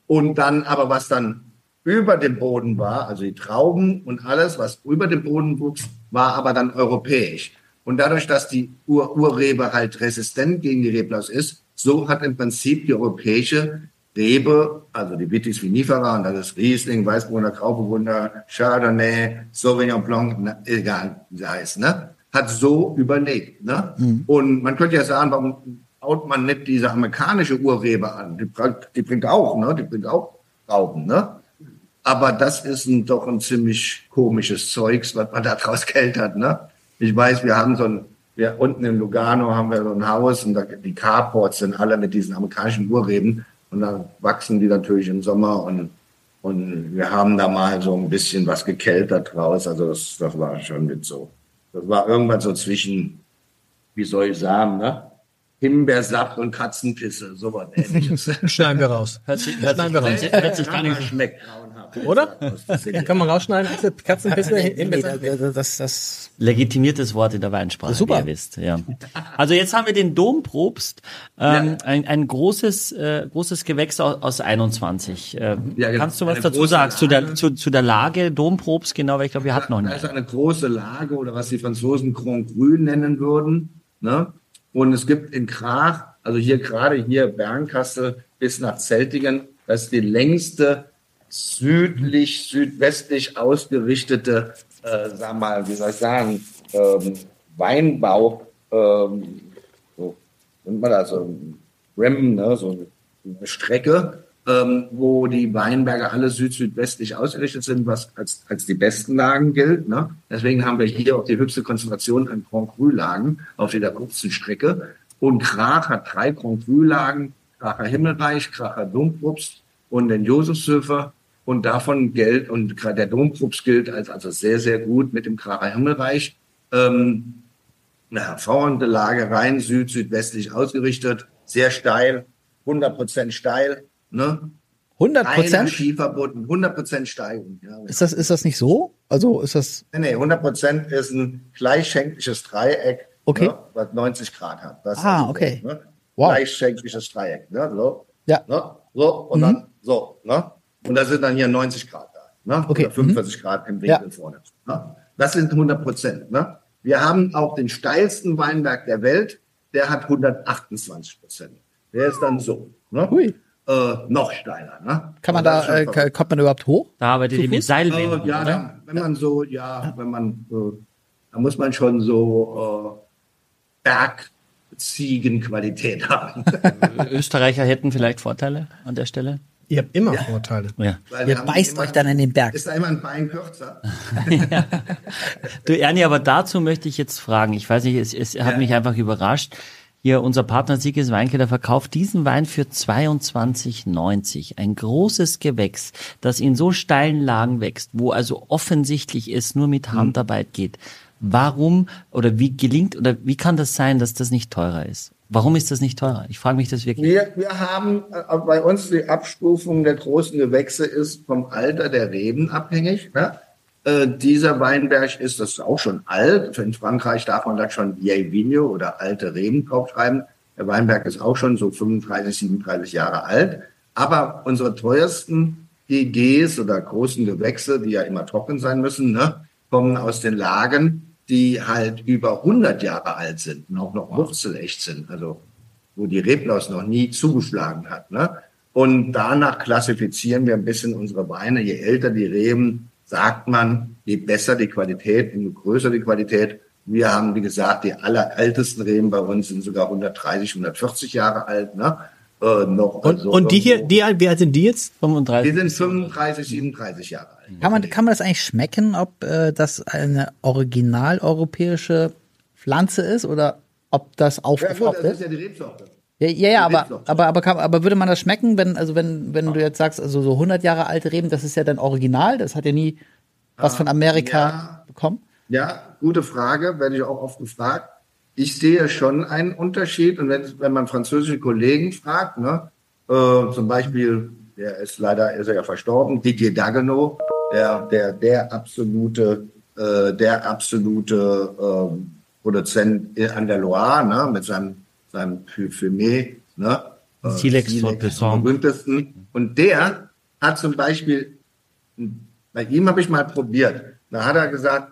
Und dann aber, was dann über dem Boden war, also die Trauben und alles, was über dem Boden wuchs, war aber dann europäisch. Und dadurch, dass die Ur Urrebe halt resistent gegen die Reblaus ist, so hat im Prinzip die europäische Rebe, also die Vitis vinifera, und das ist Riesling, Weißbrunner, Grauburgunder, Chardonnay, Sauvignon Blanc, na, egal wie sie heißt, ne? hat so überlegt. Ne? Mhm. Und man könnte ja sagen, warum haut man nicht diese amerikanische Urrebe an? Die, die bringt auch, ne? die bringt auch Rauben. Ne? Aber das ist ein, doch ein ziemlich komisches Zeugs, was man da draus keltert. Ne? Ich weiß, wir haben so ein, wir unten in Lugano haben wir so ein Haus und da, die Carports sind alle mit diesen amerikanischen Urreben und da wachsen die natürlich im Sommer und und wir haben da mal so ein bisschen was gekeltert draus. Also das, das war schon mit so. Das war irgendwann so zwischen, wie soll ich sagen, ne? Himbeersaft und Katzenpisse, sowas ähnliches.
Schneiden wir raus.
Hört sich, hört Schneiden wir raus. Hört sich gar nicht
schmeckt.
Oder? Kann man rausschneiden? Katzenpisse, Himbeersaft?
Nee, das, das
Legitimiertes Wort in der Weinsprache,
Super.
wie ihr wisst. Ja. Also jetzt haben wir den Domprobst, ähm,
Ja.
ein, ein großes, äh, großes Gewächs aus, aus 21. Ähm,
Ja, genau.
Kannst du was
Eine
dazu sagen zu der,
Lage.
zu, zu der Lage Domprobst, genau, weil ich glaube, wir hatten noch nicht.
ist eine große Lage oder was die Franzosen Grand Cru nennen würden. Ne? Und es gibt in Krach, also hier gerade hier Bernkastel bis nach Zeltingen, das ist die längste südlich, südwestlich ausgerichtete, äh, sag mal, wie soll ich sagen, ähm, Weinbau, ähm, so nennt man das, so Rim, ne? so eine Strecke, ähm, wo die Weinberge alle süd-südwestlich ausgerichtet sind, was als, als die besten Lagen gilt. Ne? Deswegen haben wir hier auch die höchste Konzentration an Grand Cru-Lagen auf dieser kurzen Strecke. Und Krach hat drei Grand Cru-Lagen, Kracher Himmelreich, Kracher Domprobst und den Josefshöfer. Und davon gilt, und gerade der Domprobst gilt als also sehr, sehr gut mit dem Kracher Himmelreich. Ähm, eine hervorragende Lage, rein süd, südwestlich ausgerichtet, sehr steil, 100% steil, ne?
100
Einer
Prozent?
Skiverbot, 100% Steigung. Ja.
Ist das, ist das nicht so? Also ist das,
Nee, nee, 100% ist ein gleichschenkliches Dreieck,
Okay.
ne, was 90 Grad hat. Das
Ah,
also,
okay.
Ne?
Wow.
Gleichschenkliches Dreieck, ne? So,
ja.
ne? so und dann so. Ne? Und da sind dann hier 90 Grad da. Ne?
Okay,
Oder 45 Grad im Winkel
Ja.
vorne. Ne? Das sind 100 Prozent. Ne? Wir haben auch den steilsten Weinberg der Welt, der hat 128 Prozent. Der ist dann so. Ne?
Hui.
Äh, noch steiler. Ne?
Kann man
das
da, äh, kommt man da überhaupt hoch?
Da arbeitet ihr mit
äh,
Seilwinden,
ja,
oder?
da, wenn man so, ja, wenn man, äh, da muss man schon so äh, Bergziegenqualität haben.
Österreicher hätten vielleicht Vorteile an der Stelle.
Ihr habt immer Vorteile.
Ja.
Weil wir
Ihr beißt
immer-
euch dann in den Berg.
Ist da immer ein Bein kürzer?
Du Ernie, aber dazu möchte ich jetzt fragen. Ich weiß nicht, es, es hat mich einfach überrascht. Hier, unser Partner Sieges Weinkeller verkauft diesen Wein für 22,90. Ein großes Gewächs, das in so steilen Lagen wächst, wo also offensichtlich es nur mit Handarbeit geht. Warum oder wie gelingt oder wie kann das sein, dass das nicht teurer ist? Warum ist das nicht teurer? Ich frage mich das wirklich.
Wir, wir haben äh, bei uns die Abstufung der großen Gewächse ist vom Alter der Reben abhängig. Ne? Äh, dieser Weinberg ist, das ist auch schon alt. In Frankreich darf man das schon Vieille Vigne oder alte Reben draufschreiben. Der Weinberg ist auch schon so 35, 37 Jahre alt. Aber unsere teuersten GGs oder großen Gewächse, die ja immer trocken sein müssen, ne, kommen aus den Lagen, die halt über 100 Jahre alt sind und auch noch wurzelecht sind. Also wo die Reblaus noch nie zugeschlagen hat. Ne? Und danach klassifizieren wir ein bisschen unsere Weine. Je älter die Reben, sagt man, je besser die Qualität, je größer die Qualität. Wir haben, wie gesagt, die allerältesten Reben bei uns sind sogar 130, 140 Jahre alt. Ne? Äh, noch
Und,
also
und die hier, die, wie alt sind die jetzt?
35.
die sind 35, 37 Jahre alt.
Kann man, kann man das eigentlich schmecken, ob äh, das eine original europäische Pflanze ist oder ob das
Ja
aufgefaucht
gut, das ist
ist?
ja die Rebsorte.
Ja, ja, ja aber, aber, aber, kann, aber würde man das schmecken, wenn, also wenn, wenn du jetzt sagst, also so 100 Jahre alte Reben, das ist ja dann original, das hat ja nie was von Amerika
ja.
bekommen?
Ja, gute Frage, werde ich auch oft gefragt. Ich sehe schon einen Unterschied und wenn, wenn man französische Kollegen fragt, ne, äh, zum Beispiel, der ist leider, ist er ja verstorben, Didier Dagenot, der, der, der absolute, äh, der absolute ähm, Produzent an der Loire, ne, mit seinem, seinem Fumé, ne, äh,
Silex
am berühmtesten. Und der hat zum Beispiel bei ihm habe ich mal probiert. Da hat er gesagt,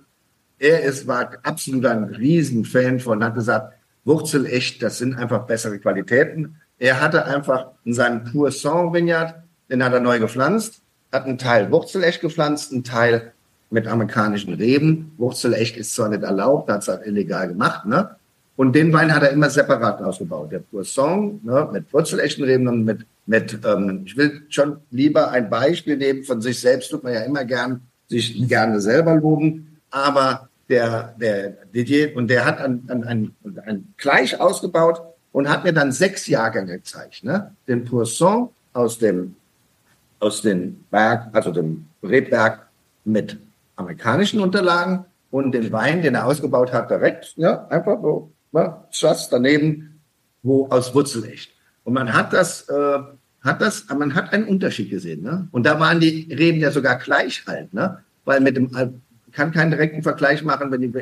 er ist, war absolut ein Riesenfan von, hat gesagt, Wurzelecht, das sind einfach bessere Qualitäten. Er hatte einfach in seinem Pur Sang Vineyard, den hat er neu gepflanzt, hat einen Teil Wurzelecht gepflanzt, einen Teil mit amerikanischen Reben. Wurzelecht ist zwar nicht erlaubt, hat es halt illegal gemacht, ne? Und den Wein hat er immer separat ausgebaut. Der Sang, ne, mit wurzelechten Reben und mit, mit ähm, ich will schon lieber ein Beispiel nehmen von sich selbst, tut man ja immer gern, sich gerne selber loben, aber der, der Didier, und der hat ein gleich ausgebaut und hat mir dann sechs Jahrgänge gezeigt, ne? Den Poisson aus dem, aus dem Berg, also dem Rebberg mit amerikanischen Unterlagen und den Wein, den er ausgebaut hat, direkt, ja, einfach so, ne, just daneben, wo aus Wurzelecht. Und man hat das, äh, hat das, man hat einen Unterschied gesehen, ne? Und da waren die Reben ja sogar gleich alt, ne? Weil mit dem kann keinen direkten Vergleich machen, wenn die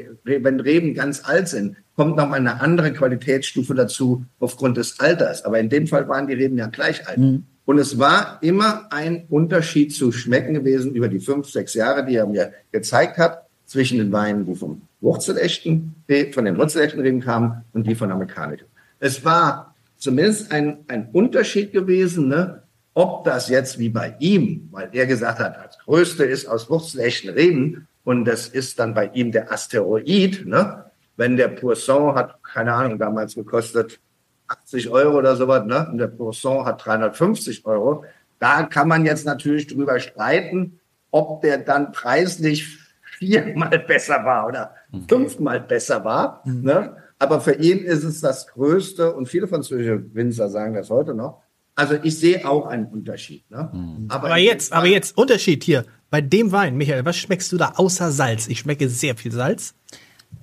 wenn Reben ganz alt sind, kommt noch mal eine andere Qualitätsstufe dazu aufgrund des Alters. Aber in dem Fall waren die Reben ja gleich alt. Mhm. Und es war immer ein Unterschied zu schmecken gewesen über die fünf, sechs Jahre, die er mir gezeigt hat, zwischen den Weinen, die vom wurzelechten, von den wurzelechten Reben kamen und die von amerikanischen. Es war zumindest ein, ein Unterschied gewesen, ne? ob das jetzt wie bei ihm, weil er gesagt hat, das Größte ist aus wurzelechten Reben, und das ist dann bei ihm der Asteroid. Ne? Wenn der Poisson hat, keine Ahnung, damals gekostet 80 Euro oder sowas, ne? und der Poisson hat 350 Euro, da kann man jetzt natürlich drüber streiten, ob der dann preislich viermal besser war oder fünfmal besser war. Mhm. Ne? Aber für ihn ist es das Größte und viele französische Winzer sagen das heute noch. Also ich sehe auch einen Unterschied. Ne?
Mhm. Aber, aber jetzt, aber jetzt Unterschied hier. Bei dem Wein, Michael, was schmeckst du da außer Salz? Ich schmecke sehr viel Salz.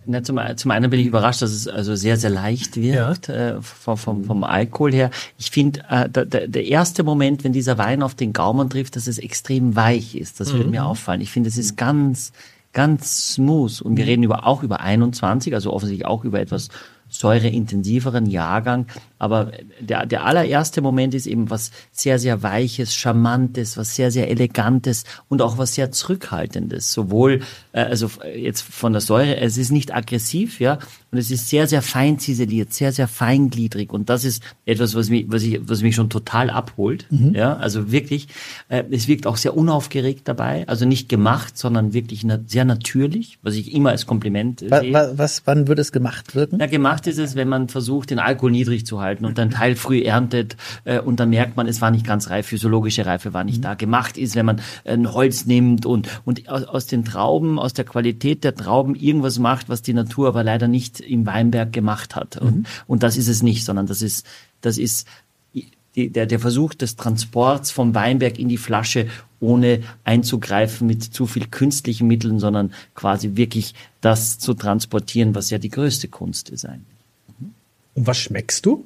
Na, zum, zum einen bin ich überrascht, dass es also sehr, sehr leicht wirkt ja. äh, vom, vom, vom Alkohol her. Ich finde, äh, der, der erste Moment, wenn dieser Wein auf den Gaumen trifft, dass es extrem weich ist. Das mhm. würde mir auffallen. Ich finde, es ist ganz, ganz smooth. Und wir reden über, auch über 21, also offensichtlich auch über etwas säureintensiveren Jahrgang. Aber der, der allererste Moment ist eben was sehr, sehr Weiches, Charmantes, was sehr, sehr Elegantes und auch was sehr Zurückhaltendes. Sowohl, äh, also jetzt von der Säure, es ist nicht aggressiv, ja, und es ist sehr, sehr fein ziseliert, sehr, sehr feingliedrig. Und das ist etwas, was mich, was ich, was mich schon total abholt. Mhm. Ja, also wirklich, äh, es wirkt auch sehr unaufgeregt dabei. Also nicht gemacht, sondern wirklich na sehr natürlich, was ich immer als Kompliment
äh, sehe. Was, was, wann würde es gemacht wirken?
Ja, gemacht ist es, wenn man versucht, den Alkohol niedrig zu halten und dann Teil früh erntet äh, und dann merkt man, es war nicht ganz reif, physiologische Reife war nicht mhm. da. Gemacht ist, wenn man ein Holz nimmt und, und aus, aus den Trauben, aus der Qualität der Trauben irgendwas macht, was die Natur aber leider nicht im Weinberg gemacht hat. Und, mhm. und das ist es nicht, sondern das ist, das ist die, der, der Versuch des Transports vom Weinberg in die Flasche, ohne einzugreifen mit zu viel künstlichen Mitteln, sondern quasi wirklich das zu transportieren, was ja die größte Kunst ist eigentlich.
Mhm. Und was schmeckst du?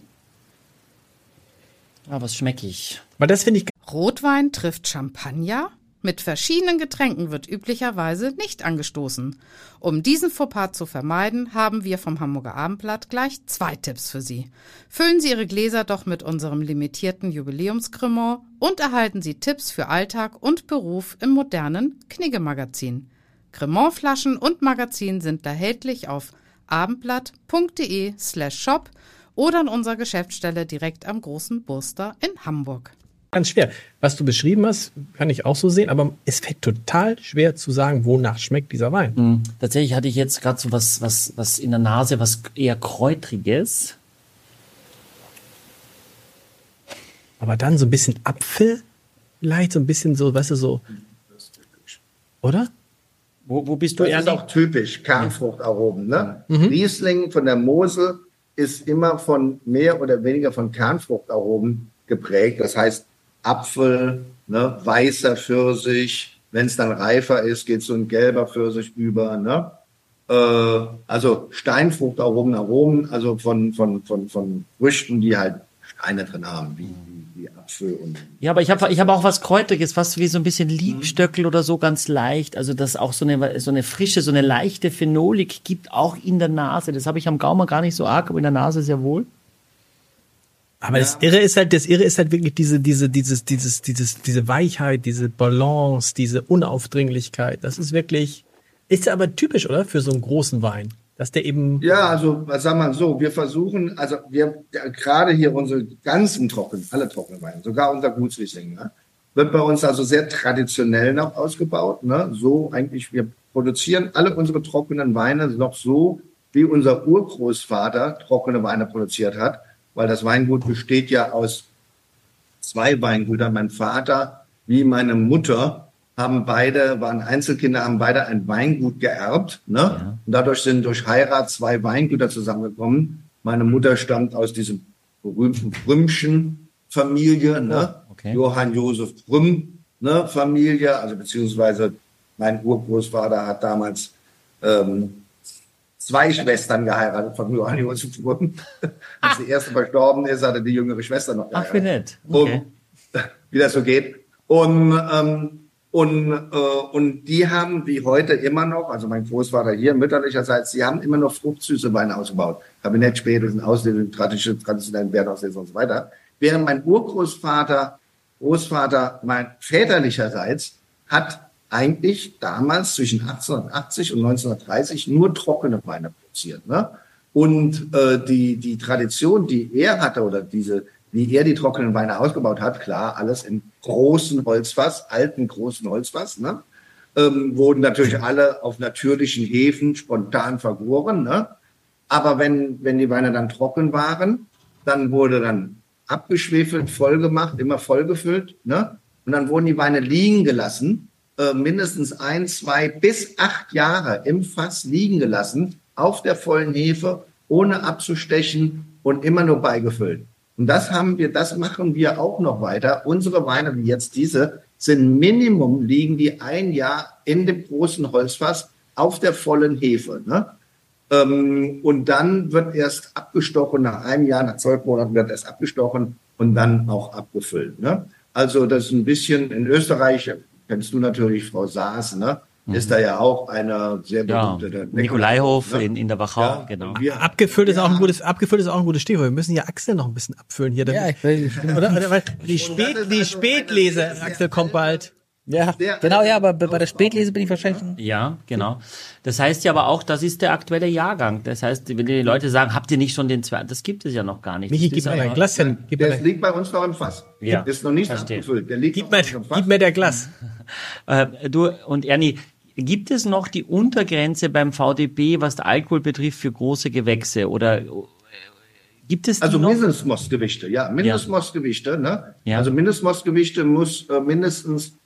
Ah, was schmecke ich?
Weil das finde ich.
Rotwein trifft Champagner? Mit verschiedenen Getränken wird üblicherweise nicht angestoßen. Um diesen Fauxpas zu vermeiden, haben wir vom Hamburger Abendblatt gleich zwei Tipps für Sie. Füllen Sie Ihre Gläser doch mit unserem limitierten Jubiläumscremant und erhalten Sie Tipps für Alltag und Beruf im modernen Knigge-Magazin. Cremantflaschen und Magazin sind erhältlich auf abendblatt.de slash shop oder an unserer Geschäftsstelle direkt am Großen Burster in Hamburg
ganz schwer. Was du beschrieben hast, kann ich auch so sehen, aber es fällt total schwer zu sagen, wonach schmeckt dieser Wein.
Mhm. Tatsächlich hatte ich jetzt gerade so was, was, was in der Nase, was eher kräutriges.
Aber dann so ein bisschen Apfel, vielleicht so ein bisschen so, weißt du, so. Oder?
Wo, wo bist du? Das ist auch typisch, Kernfruchtaromen. Ne? Mhm. Riesling von der Mosel ist immer von mehr oder weniger von Kernfruchtaromen geprägt. Das heißt, Apfel, ne, weißer Pfirsich. Wenn es dann reifer ist, geht so ein gelber Pfirsich über. Ne? Äh, also Steinfruchtaromen, Aromen, also von, von, von, von Früchten, die halt Steine drin haben, wie, Apfel und.
Ja, aber ich habe ich hab auch was Kräutriges, fast wie so ein bisschen Liebstöckel mhm. oder so ganz leicht. Also das auch so eine, so eine frische, so eine leichte Phenolik gibt, auch in der Nase. Das habe ich am Gaumen gar nicht so arg, aber in der Nase sehr wohl.
Aber ja. das Irre ist halt, das Irre ist halt wirklich diese, diese, dieses, dieses, dieses, diese Weichheit, diese Balance, diese Unaufdringlichkeit. Das ist wirklich, ist ja aber typisch, oder? Für so einen großen Wein. Dass der eben.
Ja, also was sagen wir so, wir versuchen, also wir gerade hier unsere ganzen Trocken, alle Trockenweine, sogar unser Gutsriesling, ne, wird bei uns also sehr traditionell noch ausgebaut. Ne? So eigentlich, wir produzieren alle unsere trockenen Weine noch so, wie unser Urgroßvater trockene Weine produziert hat, weil das Weingut besteht ja aus zwei Weingütern. Mein Vater wie meine Mutter haben beide, waren Einzelkinder, haben beide ein Weingut geerbt. Ne? Ja. Und dadurch sind durch Heirat zwei Weingüter zusammengekommen. Meine Mutter stammt aus diesem berühmten Brümschen Familie, ne? Oh, okay. Johann Josef Brüm, ne? Familie, also beziehungsweise mein Urgroßvater hat damals ähm, zwei Schwestern geheiratet von Johann Josef Brüm. Als die erste verstorben ist, hatte die jüngere Schwester noch
geheiratet. Ach, wie nett. Okay.
Und, wie das so geht. Und, ähm, und, äh, und die haben wie heute immer noch, also mein Großvater hier mütterlicherseits, die haben immer noch fruchtsüße Weine ausgebaut. Kabinett, Spätelsen, Auslesung, traditionellen Wertauslesung und so weiter. Während mein Urgroßvater, Großvater, mein väterlicherseits hat eigentlich damals zwischen 1880 und 1930 nur trockene Weine produziert. Ne? Und äh, die, die Tradition, die er hatte oder diese wie er die trockenen Weine ausgebaut hat, klar, alles in großen Holzfass, alten großen Holzfass, ne? ähm, wurden natürlich alle auf natürlichen Hefen spontan vergoren. Ne? Aber wenn, wenn die Weine dann trocken waren, dann wurde dann abgeschwefelt, vollgemacht, immer vollgefüllt. Ne? Und dann wurden die Weine liegen gelassen, äh, mindestens ein, zwei bis acht Jahre im Fass liegen gelassen, auf der vollen Hefe, ohne abzustechen und immer nur beigefüllt. Und das haben wir, das machen wir auch noch weiter. Unsere Weine, wie jetzt diese, sind Minimum liegen die ein Jahr in dem großen Holzfass auf der vollen Hefe. Ne? Ähm, und dann wird erst abgestochen, nach einem Jahr, nach zwölf Monaten wird erst abgestochen und dann auch abgefüllt. Ne? Also das ist ein bisschen in Österreich, kennst du natürlich Frau Saas, ne? Mhm. ist da ja auch eine sehr berühmte
ja. Nikolaihof ne? in, in der Wachau, ja,
genau. abgefüllt ist ja. auch ein gutes, abgefüllt ist auch ein gutes Stichwort. Wir müssen ja Axel noch ein bisschen abfüllen hier. Ja, ich will, oder, oder, weil die, Spät, die also Spätlese, Axel kommt bald.
Ja, genau, ja, aber bei der Spätlese bin ich wahrscheinlich.
Ja, genau. Das heißt ja aber auch, das ist der aktuelle Jahrgang. Das heißt, wenn die Leute sagen, habt ihr nicht schon den zweiten? Das gibt es ja noch gar nicht.
Michi, gib mir ein Glas hin.
Gib der liegt bei uns noch im Fass.
Ja.
Ist noch nicht
Verstehe. abgefüllt. Der liegt gib, mir, gib mir der Glas.
Äh, du und Ernie, Gibt es noch die Untergrenze beim VDB, was der Alkohol betrifft, für große Gewächse? Oder äh, gibt es
Also Mindestmostgewichte, ja, Mindestmostgewichte. Ne? Ja. Also Mindestmostgewichte muss äh, mindestens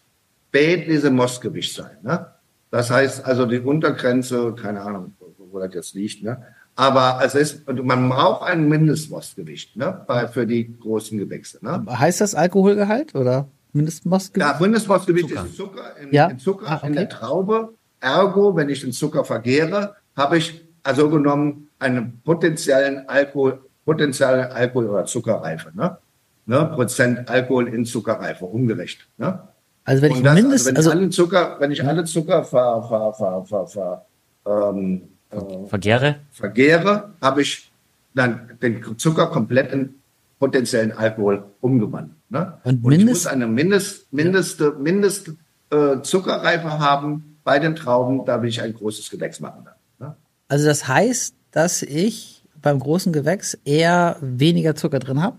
Spätlese Mostgewicht sein. Ne? Das heißt also die Untergrenze, keine Ahnung, wo das jetzt liegt. Ne? Aber es ist, man braucht ein Mindestmostgewicht ne? Bei, für die großen Gewächse. Ne?
Heißt das Alkoholgehalt oder?
Mindestmostgewicht? Ja, Mindestmostgewicht Zucker. ist Zucker, in, ja? in Zucker ah, okay. in der Traube. Ergo, wenn ich den Zucker vergehre, habe ich also genommen einen potenziellen Alkohol, potenzielle Alkohol- oder Zuckerreife. Ne? Ne? Prozent Alkohol in Zuckerreife, umgerechnet. Ne?
Also wenn ich das, mindestens,
also wenn alle Zucker, wenn ich alle Zucker ver, ver, ver, ver, ver, ähm,
äh, vergehre,
vergehre, habe ich dann den Zucker komplett in potenziellen Alkohol umgewandelt. Ne? Und, und ich muss eine Mindest, Mindeste, Mindest äh, Zuckerreife haben bei den Trauben, da will ich ein großes Gewächs machen. Ne?
Also das heißt, dass ich beim großen Gewächs eher weniger Zucker drin habe?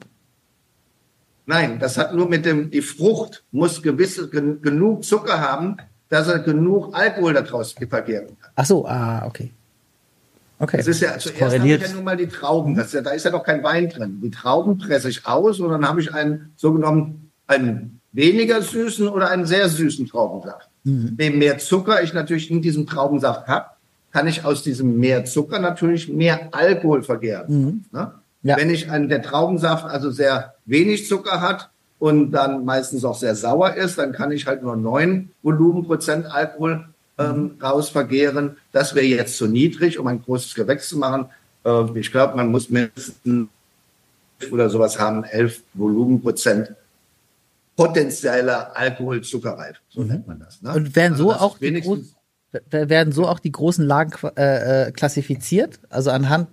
Nein, das hat nur mit dem, die Frucht muss gewisse, gen, genug Zucker haben, dass er genug Alkohol daraus verkehren kann.
Ach so, ah, okay.
Okay. Das ist ja zuerst habe ich ja nun mal die Trauben. Das ist ja, da ist ja noch kein Wein drin. Die Trauben presse ich aus und dann habe ich einen so genommen einen weniger süßen oder einen sehr süßen Traubensaft. Mhm. Je mehr Zucker ich natürlich in diesem Traubensaft habe, kann ich aus diesem mehr Zucker natürlich mehr Alkohol vergären. Mhm. Ne? Ja. Wenn ich einen, der Traubensaft also sehr wenig Zucker hat und dann meistens auch sehr sauer ist, dann kann ich halt nur neun Volumenprozent Alkohol ähm, raus vergehren. Das wäre jetzt zu niedrig, um ein großes Gewächs zu machen. Äh, ich glaube, man muss mindestens oder sowas haben, elf Volumenprozent potenzieller Alkoholzuckerreif. So mhm. nennt man das.
Ne? Und werden so also auch die großen, werden so auch die großen Lagen äh, äh, klassifiziert? Also anhand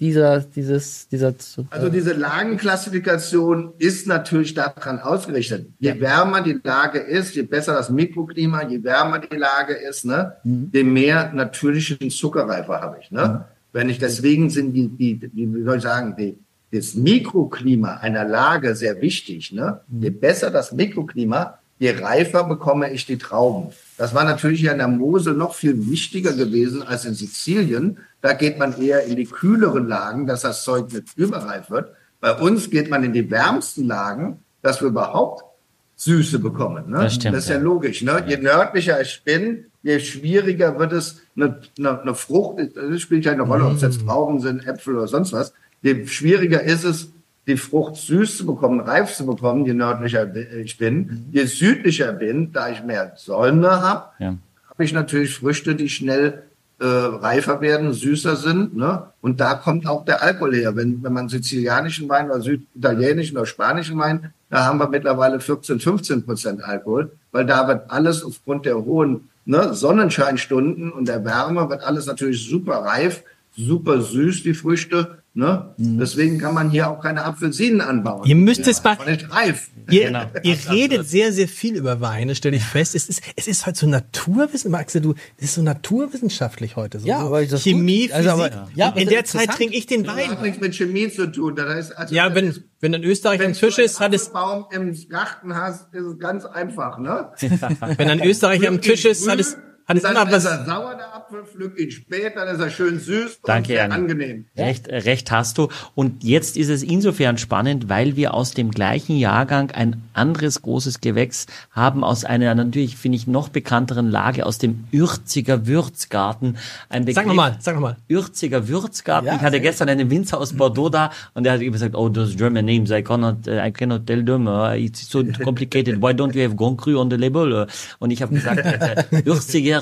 dieser, dieses, dieser.
Also diese Lagenklassifikation ist natürlich daran ausgerichtet. Je wärmer die Lage ist, je besser das Mikroklima, je wärmer die Lage ist, ne,
Mhm.
je mehr natürlichen Zuckerreifer habe ich. Ne? Wenn ich deswegen sind die, die, die, wie soll ich sagen, die, das Mikroklima einer Lage sehr wichtig. Ne?
Mhm.
Je besser das Mikroklima, je reifer bekomme ich die Trauben. Das war natürlich hier in der Mosel noch viel wichtiger gewesen als in Sizilien. Da geht man eher in die kühleren Lagen, dass das Zeug nicht überreif wird. Bei uns geht man in die wärmsten Lagen, dass wir überhaupt Süße bekommen. Ne?
Das stimmt,
das ist ja,
ja.
logisch. Ne? Je nördlicher ich bin, je schwieriger wird es, eine, eine, eine Frucht, das spielt ja eine Rolle, ob es jetzt Trauben sind, Äpfel oder sonst was, je schwieriger ist es, die Frucht süß zu bekommen, reif zu bekommen, je nördlicher ich bin. Je südlicher bin, da ich mehr Sonne habe,
Ja.
habe ich natürlich Früchte, die schnell äh, reifer werden, süßer sind. Ne? Und da kommt auch der Alkohol her. Wenn, wenn man sizilianischen Wein oder süditalienischen oder spanischen Wein, da haben wir mittlerweile 14, 15 Prozent Alkohol, weil da wird alles aufgrund der hohen ne, Sonnenscheinstunden und der Wärme wird alles natürlich super reif, super süß, die Früchte. Ne? Deswegen kann man hier auch keine Apfelsinen anbauen.
Ihr müsst es mal-
nicht reif.
Ihr,
Genau.
ihr redet sehr, sehr viel über Weine, stelle ich fest. Es ist, es ist heute so Naturwissen, Axel, du, es ist so naturwissenschaftlich heute. So
Ja,
so
aber das
Chemie,
gut. Also, aber-
Physik.
ja, aber
in
das
der Zeit trinke ich den
Das
Wein.
hat nichts mit Chemie zu tun. Das heißt, also
Ja, wenn, wenn ein Österreich
Wenn
ein Fisch
du
ist, hat es,
einen Baum im Garten hast, ist es ganz einfach, ne?
wenn ein Österreicher am Tisch ist, hat es
dann
immer
ist
was.
er sauer, der Apfel, pflück ihn spät, dann ist er schön süß
Danke,
und sehr angenehm.
Recht, äh, recht hast du. Und jetzt ist es insofern spannend, weil wir aus dem gleichen Jahrgang ein anderes großes Gewächs haben, aus einer natürlich, finde ich, noch bekannteren Lage, aus dem Ürziger Würzgarten. Ein
Sag nochmal, sag nochmal.
Ürziger Würzgarten.
Ja,
ich hatte gestern einen Winzer aus Bordeaux da und der hat gesagt, oh, those German names, I cannot, uh, I cannot tell them, uh, it's so complicated. Why don't you have Grand Cru on the label? Und ich habe gesagt, äh,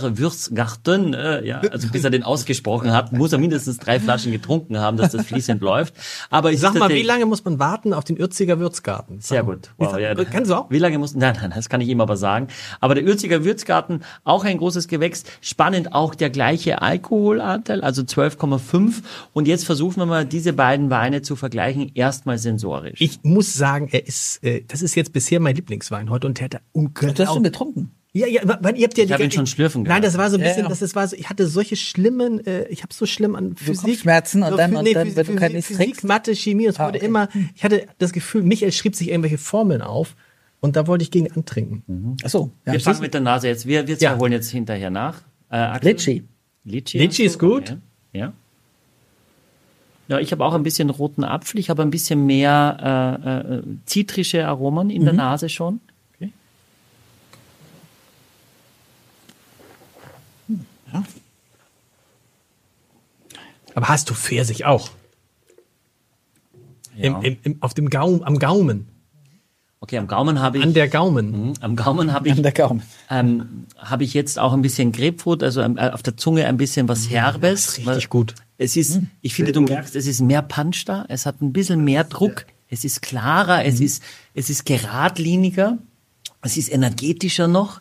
Ürziger Würzgarten, äh, ja, also bis er den ausgesprochen hat, muss er mindestens drei Flaschen getrunken haben, dass das fließend läuft. Aber ich
Sag mal, wie lange muss man warten auf den Ürziger Würzgarten?
sehr gut. Wow, ja,
Kannst du auch?
Wie lange mussten? Nein, nein, das kann ich ihm aber sagen. Aber der Ürziger Würzgarten, auch ein großes Gewächs. Spannend auch der gleiche Alkoholanteil, also 12,5. Und jetzt versuchen wir mal, diese beiden Weine zu vergleichen. Erstmal sensorisch.
Ich muss sagen, er ist, äh, das ist jetzt bisher mein Lieblingswein heute und der hat
Das
unglaublich.
hast du getrunken.
Ja, ja, weil ihr habt ja
Ich hab ihn schon schlürfen
Nein,
gehabt.
das war so ein
Ja,
bisschen,
ja.
das, das war so, ich hatte solche schlimmen, äh, ich habe so schlimm an Physik.
Kopfschmerzen und dann- und dann, wenn du kein
Physik,
trinkst?
Mathe, Chemie, es
Ah,
wurde
okay.
immer, ich hatte das Gefühl, Michael schrieb sich irgendwelche Formeln auf und da wollte ich gegen antrinken.
Ach so, ja.
wir fangen mit der Nase jetzt. Wir, wir zwei
Ja.
holen jetzt hinterher nach. Äh.
Litschi,
Litschi hast
ist gut.
Okay. Ja. Ja, ich habe auch ein bisschen roten Apfel. Ich habe ein bisschen mehr äh, äh, zitrische Aromen in der Nase schon. Okay.
Aber hast du Pfirsich auch?
Ja.
Im, im, im, auf dem Gaum, am Gaumen,
Okay, am Gaumen habe ich.
an der Gaumen.
Mhm, am Gaumen habe ich
An der Gaumen.
ähm, habe ich jetzt auch ein bisschen Grapefruit, also ähm, auf der Zunge ein bisschen was Herbes.
Das ist
weil
richtig gut.
Es ist, ich finde, du merkst, es ist mehr Punch da, es hat ein bisschen mehr Druck, es ist klarer, es ist, es ist geradliniger. Es ist energetischer noch,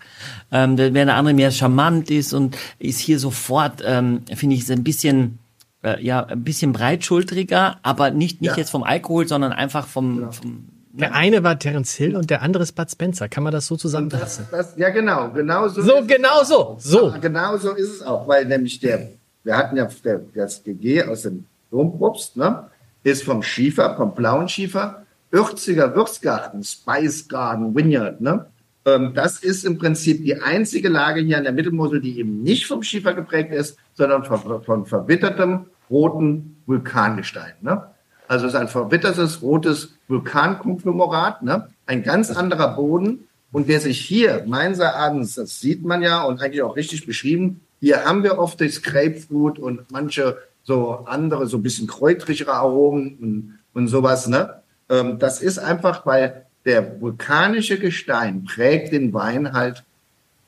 ähm, während der andere mehr charmant ist und ist hier sofort, ähm, finde ich, ein bisschen, äh, ja, ein bisschen breitschultriger, aber nicht, nicht
Ja.
jetzt vom Alkohol, sondern einfach vom, vom
Der eine war Terence Hill und der andere ist Bud Spencer. Kann man das so
Das,
zusammenfassen?
das, ja, genau, genau so.
So, genau so, so.
Ja, genau so ist es auch, weil nämlich der, wir hatten ja der, das GG aus dem Domprobst, ne, ist vom Schiefer, vom blauen Schiefer, Ürziger Würzgarten, Spice Garden, Vineyard, ne. Ähm, das ist im Prinzip die einzige Lage hier an der Mittelmosel, die eben nicht vom Schiefer geprägt ist, sondern von, von verwittertem roten Vulkangestein, ne. Also es ist ein verwittertes rotes Vulkankonglomerat, ne? ein ganz anderer Boden. Und wer sich hier, meines Erachtens, das sieht man ja und eigentlich auch richtig beschrieben, hier haben wir oft das Grapefruit und manche so andere, so ein bisschen kräutrigere Aromen und, und sowas. Ne? Ähm, das ist einfach, weil der vulkanische Gestein prägt den Wein halt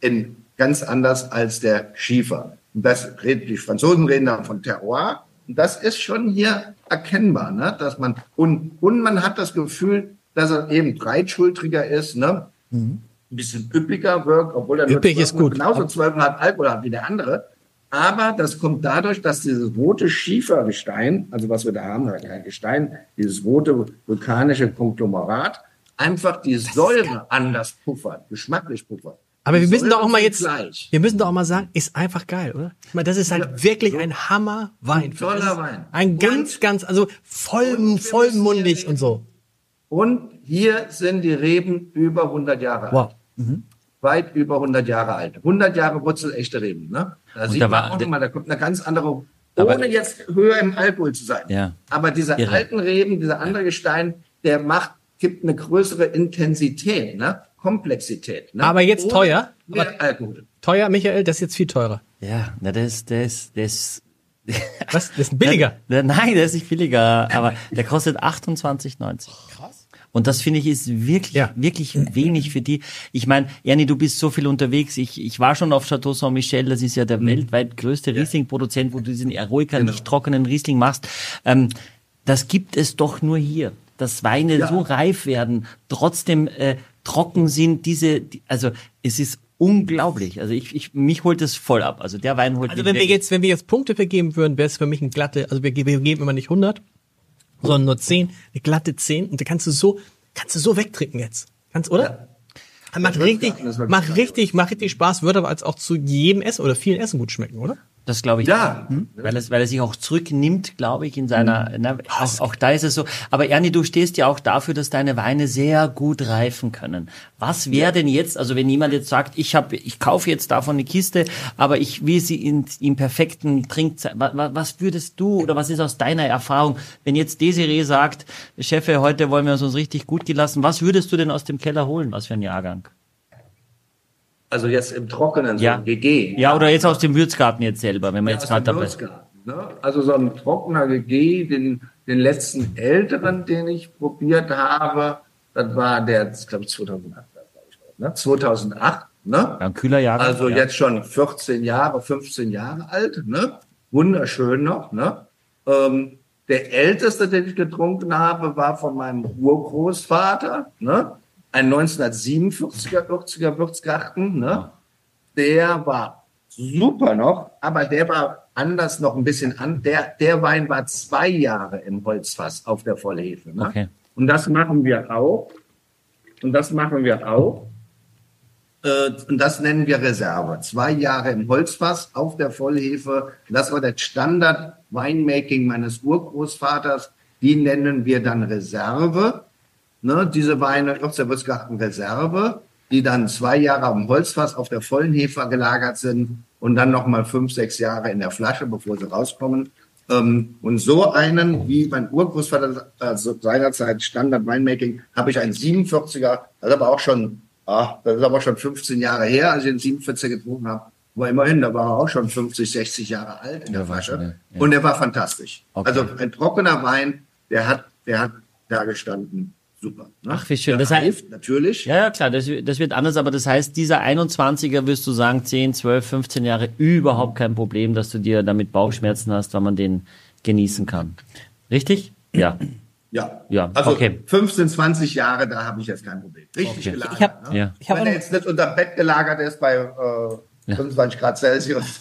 in ganz anders als der Schiefer. Und das reden, die Franzosen reden dann von Terroir. Und das ist schon hier erkennbar, ne? dass man, und, und man hat das Gefühl, dass er eben breitschultriger ist, ne? Ein bisschen üppiger wirkt, obwohl er
Üppig ist
12
gut.
genauso 12,5 Alkohol hat wie der andere. Aber das kommt dadurch, dass dieses rote Schiefergestein, also was wir da haben, kein Gestein, dieses rote vulkanische Konglomerat, einfach die Säure anders puffert, geschmacklich puffert.
Aber wir müssen doch auch mal jetzt,
Gleich.
wir müssen doch auch mal sagen, ist einfach geil, oder? Ich meine, das ist halt wirklich ein Hammer-Wein.
Ein toller Wein.
Ein ganz, ganz, also voll,
Und
vollmundig und so.
Und hier sind die Reben über 100 Jahre
Wow.
alt. Weit über 100 Jahre alt. 100 Jahre wurzelechte Reben. Ne? Da sieht
da
man auch nochmal, da kommt eine ganz andere,
Aber-
ohne jetzt höher im Alkohol zu sein.
Ja.
Aber dieser
Irre.
alten Reben, dieser andere Gestein, der macht, gibt eine größere Intensität, ne? Komplexität. Ne?
Aber jetzt
Ohne
teuer.
Mehr Alkohol.
Teuer, Michael, das ist jetzt viel teurer.
Ja, na, ist, der ist,
Was? Das ist billiger.
Nein, der ist nicht billiger, aber der kostet 28,90. Krass. Und das finde ich ist wirklich,
Ja.
wirklich wenig für die. Ich meine, Ernie, du bist so viel unterwegs. Ich, ich war schon auf Chateau Saint-Michel. Das ist ja der weltweit größte Riesling-Produzent, wo du diesen Eroica nicht trockenen Riesling machst. Ähm, das gibt es doch nur hier. Dass Weine
Ja.
so reif werden, trotzdem äh, trocken sind. Diese, die, also es ist unglaublich. Also ich, ich mich holt es voll ab. Also der Wein holt
Also wenn wir jetzt, wenn wir jetzt Punkte vergeben würden, wäre es für mich ein glatte, also wir, wir geben immer nicht 100, sondern nur 10, eine glatte 10 und da kannst du so, kannst du so wegtrinken jetzt. Kannst, oder? Macht richtig, macht richtig, macht richtig Spaß, würde aber als auch zu jedem Essen oder vielen Essen gut schmecken, oder?
Das glaube ich.
Ja.
auch. Weil, es, weil er sich auch zurücknimmt, glaube ich, in seiner. Na, auch, auch da ist es so. Aber Ernie, du stehst ja auch dafür, dass deine Weine sehr gut reifen können. Was wäre denn jetzt, also wenn jemand jetzt sagt, ich habe, ich kaufe jetzt davon eine Kiste, aber ich will sie in, im perfekten Trinkzeit. Was, was würdest du oder was ist aus deiner Erfahrung, wenn jetzt Desiree sagt, Chefe, heute wollen wir es uns richtig gut gelassen, was würdest du denn aus dem Keller holen? Was für ein Jahrgang?
Also jetzt im Trockenen, so
Ja.
ein GG.
Ja, oder jetzt aus dem Würzgarten jetzt selber, wenn wir jetzt
aus
gerade dabei.
Würzgarten, Ne? Also so ein trockener GG, den, den letzten älteren, den ich probiert habe, das war der, das glaube ich 2008, glaub ich, ne? 2008, ne?
Ja, ein kühler Jahrgang.
Also
ja.
jetzt schon 14 Jahre, 15 Jahre alt, ne? Wunderschön noch, ne? Ähm, der älteste, den ich getrunken habe, war von meinem Urgroßvater, ne? Ein 1947er 40er Würzgarten, ne? Der war super noch, aber der war anders noch ein bisschen an. Der, der Wein war zwei Jahre im Holzfass auf der Vollhefe. Ne?
Okay.
Und das machen wir auch. Und das machen wir auch. Äh, und das nennen wir Reserve. Zwei Jahre im Holzfass auf der Vollhefe. Das war der Standard Winemaking meines Urgroßvaters. Die nennen wir dann Reserve. Ne, diese Weine, Würzgarten Reserve, die dann zwei Jahre am Holzfass auf der vollen Hefe gelagert sind und dann nochmal fünf, sechs Jahre in der Flasche, bevor sie rauskommen. Ähm, und so einen, wie mein Urgroßvater also seinerzeit Standard Winemaking, habe ich einen 47er, das ist aber auch schon, ah, das ist aber schon 15 Jahre her, als ich den 47er getrunken habe. Aber immerhin, da war er auch schon 50, 60 Jahre alt in der Flasche.
Ja.
Und der war fantastisch.
Okay.
Also ein trockener Wein, der hat, der hat da gestanden. Super. Ne?
Ach, wie schön.
Der
Das heißt-
reift, natürlich.
Ja, ja, klar, das, das wird anders, aber das heißt, dieser 21er wirst du sagen, 10, 12, 15 Jahre überhaupt kein Problem, dass du dir damit Bauchschmerzen hast, weil man den genießen kann. Richtig? Ja.
Ja.
Ja,
Also
okay.
15, 20 Jahre, da habe ich jetzt kein Problem. Richtig
Okay.
gelagert.
Ich hab-
ne?
Ja.
Ich habe
Wenn er jetzt nicht unter Bett gelagert ist bei äh, 25 Grad Celsius.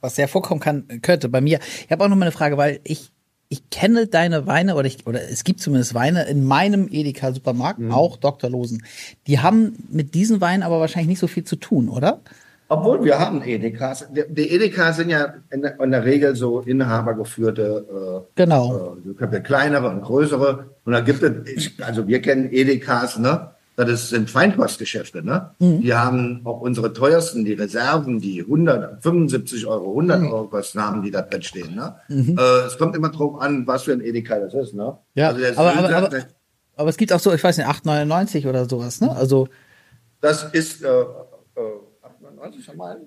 was sehr vorkommen kann, könnte bei mir. Ich habe auch noch mal eine Frage, weil ich ich kenne deine Weine oder ich oder es gibt zumindest Weine in meinem Edeka Supermarkt, auch Dr. Losen. Die haben mit diesen Weinen aber wahrscheinlich nicht so viel zu tun, oder?
Obwohl wir haben Edekas. Die Edekas sind ja in der, Regel so inhabergeführte, äh,
Genau.
äh, kleinere und größere. Und da gibt es, also wir kennen Edekas, ne? Das sind Feinkostgeschäfte, ne? Die haben auch unsere teuersten, die Reserven, die 100, 75 Euro, 100 Euro kosten, haben die da drin stehen, ne? Äh, es kommt immer drauf an, was für ein Edeka das ist, ne?
Ja,
Also
aber- aber- aber- Aber es gibt auch so, ich weiß nicht, 8,99 oder sowas, ne? Also
Das ist äh, äh, 98 mal.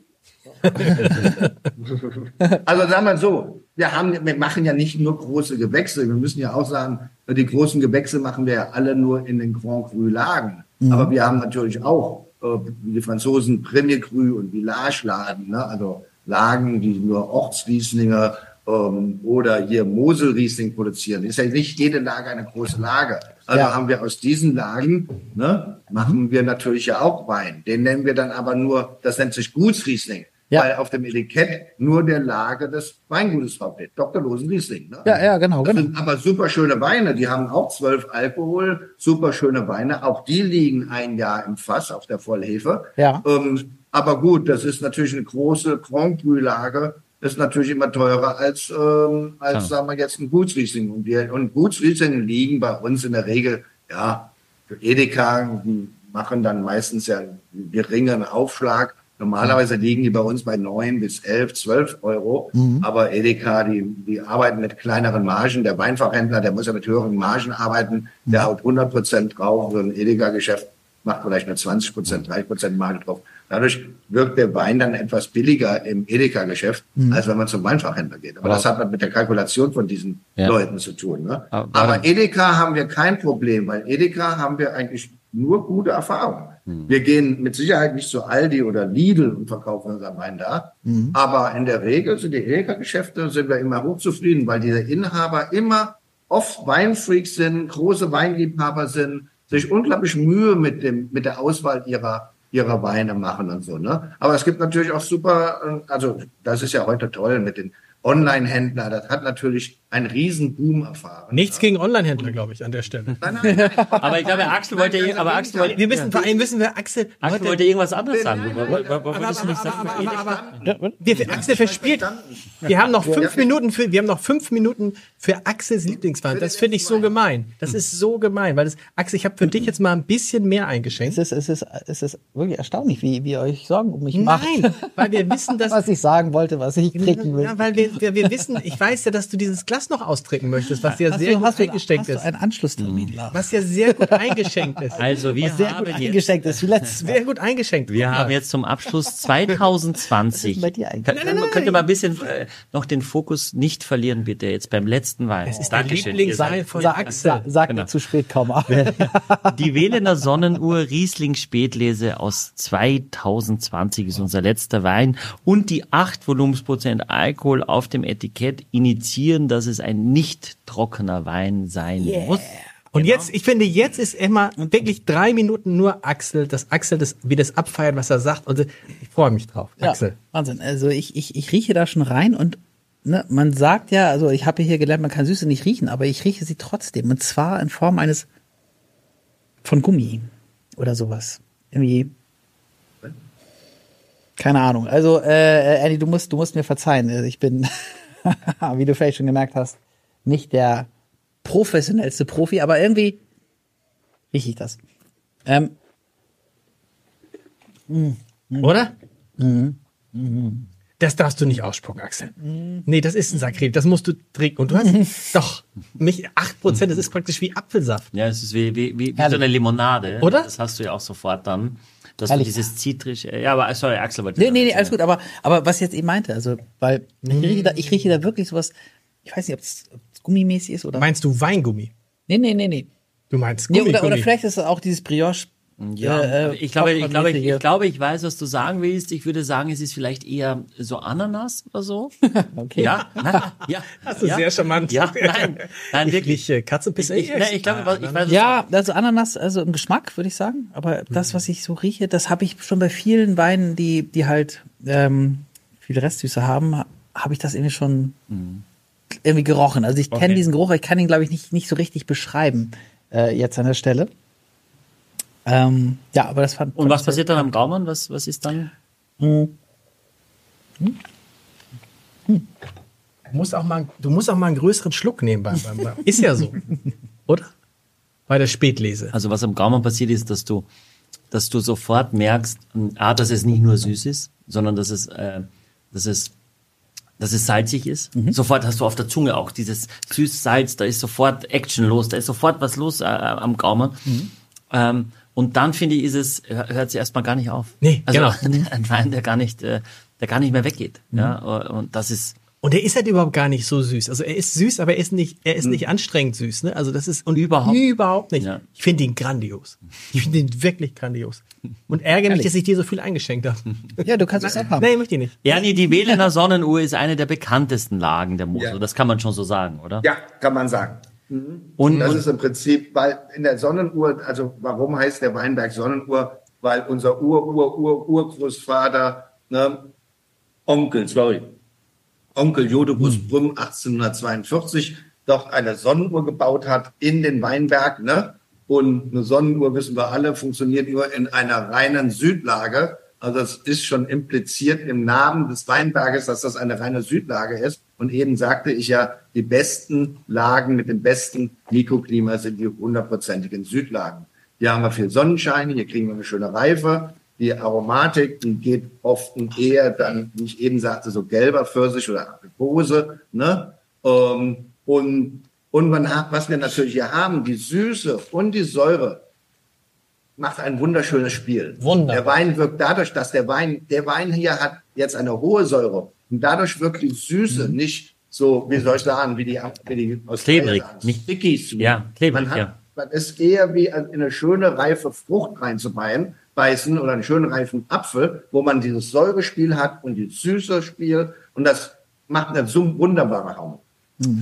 Also sagen wir so, wir haben, wir machen ja nicht nur große Gewächse. Wir müssen ja auch sagen, die großen Gewächse machen wir ja alle nur in den Grand Cru Lagen. Aber wir haben natürlich auch äh, wie die Franzosen Premier Cru und Village Lagen, ne? also Lagen, die nur Ortsrieslinge ähm, oder hier Moselriesling produzieren. Ist ja nicht jede Lage eine große Lage. Also
Ja.
haben wir aus diesen Lagen, ne, machen wir natürlich ja auch Wein. Den nennen wir dann aber nur, das nennt sich Gutsriesling.
Ja.
weil auf dem Etikett nur der Lage des Weingutes draufsteht. Dr. Losen Riesling. Ne?
Ja, ja, genau,
Das
genau.
sind aber super schöne Weine. Die haben auch zwölf Alkohol, super schöne Weine. Auch die liegen ein Jahr im Fass auf der Vollhefe.
Ja.
Ähm, aber gut, das ist natürlich eine große Grand Cru-Lage. Ist natürlich immer teurer als, ähm, als
Klar.
sagen wir jetzt ein Gutsriesling. Und, wir, und Gutsriesling liegen bei uns in der Regel, ja, für Edeka, die machen dann meistens ja einen geringen Aufschlag. Normalerweise liegen die bei uns bei neun bis elf, zwölf Euro. Aber Edeka, die, die arbeiten mit kleineren Margen. Der Weinfachhändler, der muss ja mit höheren Margen arbeiten. Der haut 100 Prozent drauf. So ein Edeka-Geschäft macht vielleicht nur 20 Prozent, 30 Prozent Marge drauf. Dadurch wirkt der Wein dann etwas billiger im Edeka-Geschäft, als wenn man zum Weinfachhändler geht. Aber das hat halt mit der Kalkulation von diesen
Ja.
Leuten zu tun. Ne?
Aber-
Aber Edeka haben wir kein Problem, weil Edeka haben wir eigentlich nur gute Erfahrungen. Wir gehen mit Sicherheit nicht zu Aldi oder Lidl und verkaufen unseren Wein da. Aber in der Regel sind die Edeka-Geschäfte, sind wir immer hochzufrieden, weil diese Inhaber immer oft Weinfreaks sind, große Weinliebhaber sind, sich unglaublich Mühe mit dem, mit der Auswahl ihrer, ihrer Weine machen und so, ne? Aber es gibt natürlich auch super, äh, also, das ist ja heute toll mit den Online-Händlern. Das hat natürlich einen riesen Boom erfahren.
Nichts gegen Online-Händler, glaube ich, an der Stelle.
Nein, nein, nein.
Aber ich glaube, Axel wollte,
Nein,
aber Axel wollte,
Wir müssen, vor allem müssen wir Axel,
Axel wollte irgendwas anderes sagen.
Wir, Axel verspielt. Wir haben noch fünf Minuten für, wir haben noch fünf Minuten für Axels Lieblingswein. Das finde ich so gemein. Das ist so gemein, weil das, Axel, ich habe für dich jetzt mal ein bisschen mehr eingeschenkt.
Es ist, es ist, es ist wirklich erstaunlich, wie, wie ihr euch Sorgen um mich macht.
Nein, weil wir wissen, dass
was ich sagen wollte, was ich trinken will.
Ja, weil wir, wir, wir wissen, ich weiß ja, dass du dieses Glas noch austrinken möchtest, was ja
hast
sehr
du,
gut
hast du,
eingeschenkt
hast du
ist.
einen Anschlusstermin, Lars?
Was ja sehr gut eingeschenkt ist.
Also, wir
Sehr
haben
gut
jetzt,
eingeschenkt ist, wie letztes Mal.
Sehr gut eingeschenkt.
wir haben
mal.
jetzt zum Abschluss 2020.
Was ist bei dir eigentlich?
Könnt, könnt, könnt ihr mal ein bisschen äh, noch den Fokus nicht verlieren, bitte, jetzt beim letzten Wein.
Es ist der
Dankeschön.
Lieblingswein
Ihr
von
Sag,
Axel.
sag,
Genau.
zu spät kaum ab.
Die Wählener Sonnenuhr Riesling Spätlese aus 2020 ist unser letzter Wein und die 8 Volumensprozent Alkohol auf dem Etikett initiieren, dass es ein nicht trockener Wein sein muss.
Und jetzt, ich finde, jetzt ist immer wirklich drei Minuten nur Axel, dass Axel das, wie das abfeiert, was er sagt. Und ich freue mich drauf,
Ja,
Axel.
Wahnsinn. Also ich, ich, ich rieche da schon rein und ne, man sagt ja, also ich habe hier gelernt, man kann Süße nicht riechen, aber ich rieche sie trotzdem. Und zwar in Form eines von Gummi oder sowas. Irgendwie. Keine Ahnung. Also, äh, Andy, du musst, du musst mir verzeihen. Ich bin, wie du vielleicht schon gemerkt hast, nicht der professionellste Profi, aber irgendwie rieche ich das. Ähm,
Oder? Das darfst du nicht ausspucken, Axel. Nee, das ist ein Sakrileg. Das musst du trinken. Und du hast doch mich 8%, das ist praktisch wie Apfelsaft.
Ja, es ist wie, wie, wie, wie so eine Limonade.
Oder?
Das hast du ja auch sofort dann. Dass
Herrlich.
du dieses zitrische, ja, aber sorry, Axel wollte.
Nee, nee, nee, alles gut, aber, aber was ich jetzt eben meinte, also, weil ich rieche da, ich rieche da wirklich sowas, ich weiß nicht, ob es gummimäßig ist oder.
Meinst du Weingummi?
Nee, nee, nee, nee.
Du meinst
nee
Gummi,
oder, oder
Gummi.
vielleicht ist es auch dieses Brioche.
Ja,
äh,
ich glaube, ich glaube, ich, ich glaube, ich weiß, was du sagen willst. Ich würde sagen, es ist vielleicht eher so Ananas oder so.
Okay.
Ja, nein, ja.
Das ist
ja,
sehr charmant.
Ja, nein, nein,
ich
wirklich.
rieche Katzenpisse.
Ich, nein, ich glaube, ich weiß,
Ja, also Ananas, also im Geschmack, würde ich sagen. Aber das, was ich so rieche, das habe ich schon bei vielen Weinen, die, die halt ähm, viel Restsüße haben, habe ich das irgendwie schon irgendwie gerochen. Also ich kenne
Okay.
diesen Geruch, aber ich kann ihn, glaube ich, nicht, nicht so richtig beschreiben äh, jetzt an der Stelle. Ähm, ja, aber das fand
Und was passiert dann am Gaumen? Was, was ist dann?
Du musst auch mal, du musst auch mal einen größeren Schluck nehmen beim, beim, beim Ist ja so. Oder? Bei der Spätlese.
Also was am Gaumen passiert ist, dass du, dass du sofort merkst, a, dass es nicht nur süß ist, sondern dass es, äh, dass es, dass es salzig ist. Sofort hast du auf der Zunge auch dieses süß-salz, da ist sofort Action los, da ist sofort was los äh, am Gaumen. Ähm, und dann finde ich, ist es, hört es erstmal gar nicht auf.
Nee,
also,
genau.
Ein Wein, der gar nicht, äh, der gar nicht mehr weggeht. Ja, und das ist,
Und er ist halt überhaupt gar nicht so süß. Also er ist süß, aber er ist nicht, er ist nicht anstrengend süß. Ne? Also das ist und
Überhaupt.
überhaupt nicht.
Ja.
Ich finde ihn grandios. Ich finde ihn wirklich grandios. Und ärgere mich, dass ich dir so viel eingeschenkt habe.
Ja, du kannst es abhaben.
Nee, möchte ich nicht.
Ernie, die Wählener Sonnenuhr ist eine der bekanntesten Lagen der Mosel.
Ja.
Das kann man schon so sagen, oder?
Ja, kann man sagen.
Und,
Das ist im Prinzip, weil in der Sonnenuhr, also warum heißt der Weinberg Sonnenuhr? Weil unser Ur, Ur, Ur, Urgroßvater ne, Onkel, sorry, Onkel Jodebus Brüm 1842 dort eine Sonnenuhr gebaut hat in den Weinberg, ne? Und eine Sonnenuhr, wissen wir alle, funktioniert nur in einer reinen Südlage. Also es ist schon impliziert im Namen des Weinberges, dass das eine reine Südlage ist. Und eben sagte ich ja, die besten Lagen mit dem besten Mikroklima sind die hundertprozentigen Südlagen. Hier haben wir viel Sonnenschein, hier kriegen wir eine schöne Reife. Die Aromatik, die geht oft eher dann, wie ich eben sagte, so gelber Pfirsich oder Aprikose. Ne? Ähm, und und man hat, was wir natürlich hier haben, die Süße und die Säure macht ein wunderschönes Spiel.
Wunderbar.
Der Wein wirkt dadurch, dass der Wein, der Wein hier hat jetzt eine hohe Säure und dadurch wirkt die Süße nicht so, wie soll ich sagen, wie die, wie die aus
Klebrig, nicht-
sticky sweet.
Ja, klebrig,
man hat,
ja.
Man ist eher wie in eine schöne reife Frucht reinzubeißen, beißen oder einen schönen reifen Apfel, wo man dieses Säurespiel hat und die Süße Spiel und das macht eine so wunderbare Raum.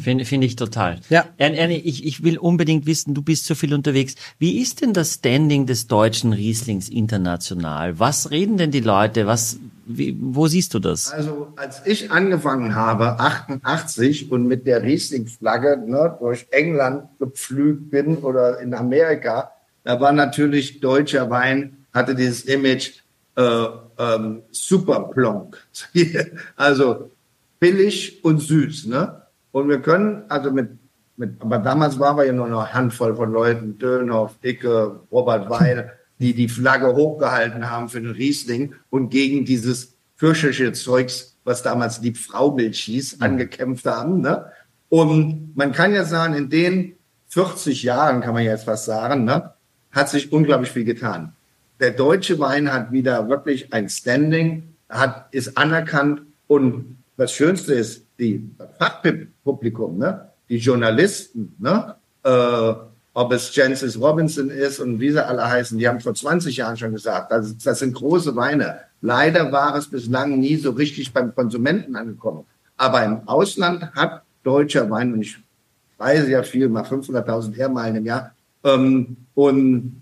Finde find ich total.
Ja.
Ern- Ernie, ich, ich will unbedingt wissen, du bist so viel unterwegs. Wie ist denn das Standing des deutschen Rieslings international? Was reden denn die Leute? Was, wie, wo siehst du das?
Also als ich angefangen habe, 88 und mit der Riesling-Flagge ne, durch England gepflügt bin oder in Amerika, da war natürlich deutscher Wein, hatte dieses Image äh, ähm, super plonk. also billig und süß. Ne? Und wir können also mit, mit, aber damals waren wir ja nur noch eine Handvoll von Leuten, Dönhoff, Icke, Robert Weil, die die Flagge hochgehalten haben für den Riesling und gegen dieses fürchterliche Zeugs, was damals die Fraumilch hieß, angekämpft haben. Ne? Und man kann ja sagen, in den 40 Jahren, kann man jetzt fast sagen, ne, hat sich unglaublich viel getan. Der deutsche Wein hat wieder wirklich ein Standing, hat, ist anerkannt und das Schönste ist, die Fachpublikum, ne, die Journalisten, ne, äh, ob es Jancis Robinson ist und wie sie alle heißen, die haben vor 20 Jahren schon gesagt, das, das sind große Weine. Leider war es bislang nie so richtig beim Konsumenten angekommen. Aber im Ausland hat deutscher Wein, und ich reise ja viel, mal 500.000 Airmeilen im Jahr, ähm, und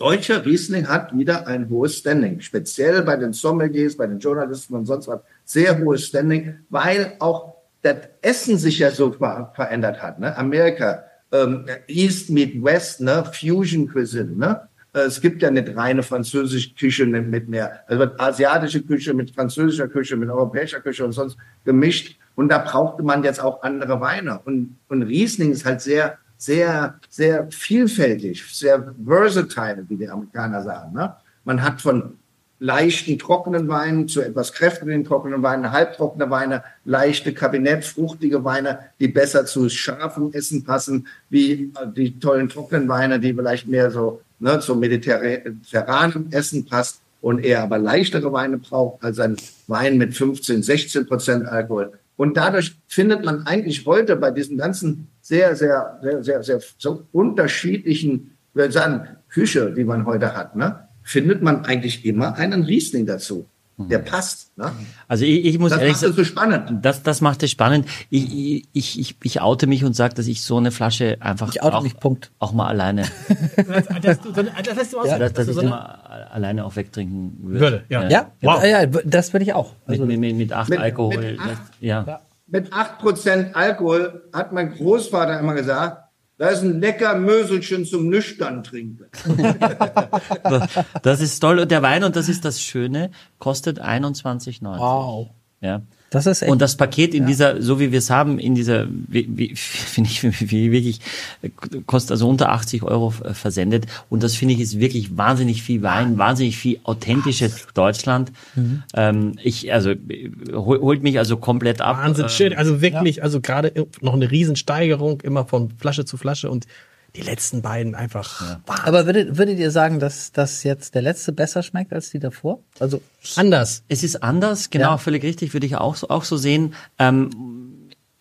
deutscher Riesling hat wieder ein hohes Standing, speziell bei den Sommeliers, bei den Journalisten und sonst was, sehr hohes Standing, weil auch das Essen sich ja so ver verändert hat. Ne? Amerika, ähm, East meet West, ne? Fusion Cuisine. Ne? Äh, Es gibt ja nicht reine französische Küche mit mehr, also asiatische Küche mit französischer Küche, mit europäischer Küche und sonst gemischt. Und da brauchte man jetzt auch andere Weine. Und, und Riesling ist halt sehr, sehr, sehr vielfältig, sehr versatile, wie die Amerikaner sagen. Ne? Man hat von leichten trockenen Weinen zu etwas kräftigen trockenen Weinen, halbtrockene Weine, leichte Kabinett, fruchtige Weine, die besser zu scharfem Essen passen, wie die tollen trockenen Weine, die vielleicht mehr so ne, zum mediterranen Essen passt und eher aber leichtere Weine braucht als ein Wein mit 15, 16 Prozent Alkohol. Und dadurch findet man eigentlich heute bei diesen ganzen sehr, sehr, sehr, sehr, sehr so unterschiedlichen, wir würde sagen, Küche, die man heute hat, ne, findet man eigentlich immer einen Riesling dazu. Der passt. Ne?
Also ich, ich muss
Das
ehrlich
macht es so spannend.
Das, das macht es spannend. Ich, ich, ich, ich oute mich und sage, dass ich so eine Flasche einfach
Ich oute
auch,
mich, Punkt.
auch mal alleine,
Das, du, das lässt du aus,
dass, dass
dass du
ich
so
mal alleine auch wegtrinken würde.
Würde, ja.
Ja,
Wow.
ja, ja, das würde ich auch.
Mit,
Also,
mit, mit, mit acht
Mit-
Alkohol.
mit
das,
acht?
ja.
Mit 8% Alkohol hat mein Großvater immer gesagt, da ist ein lecker Möselchen zum nüchtern trinken.
Das ist toll. Und der Wein, und das ist das Schöne, kostet 21,90.
wow.
Ja.
Das ist echt.
Und das Paket in dieser, so wie wir es haben, in dieser, wie, wie, finde ich, wie, wie wirklich, äh, kostet also unter 80 Euro äh, versendet. Und das finde ich ist wirklich wahnsinnig viel Wein, wahnsinnig viel authentisches Deutschland. Ähm, ich, also, äh, hol, holt mich also komplett ab.
Wahnsinn,
Ähm,
shit. Also wirklich, also gerade noch eine Riesensteigerung, immer von Flasche zu Flasche und die letzten beiden einfach Wahnsinn.
aber würdet, würdet ihr sagen, dass das jetzt der letzte besser schmeckt als die davor? Also
anders.
Es ist anders, genau,
Ja.
völlig richtig, würde ich auch so, auch so sehen. Ähm, Ja,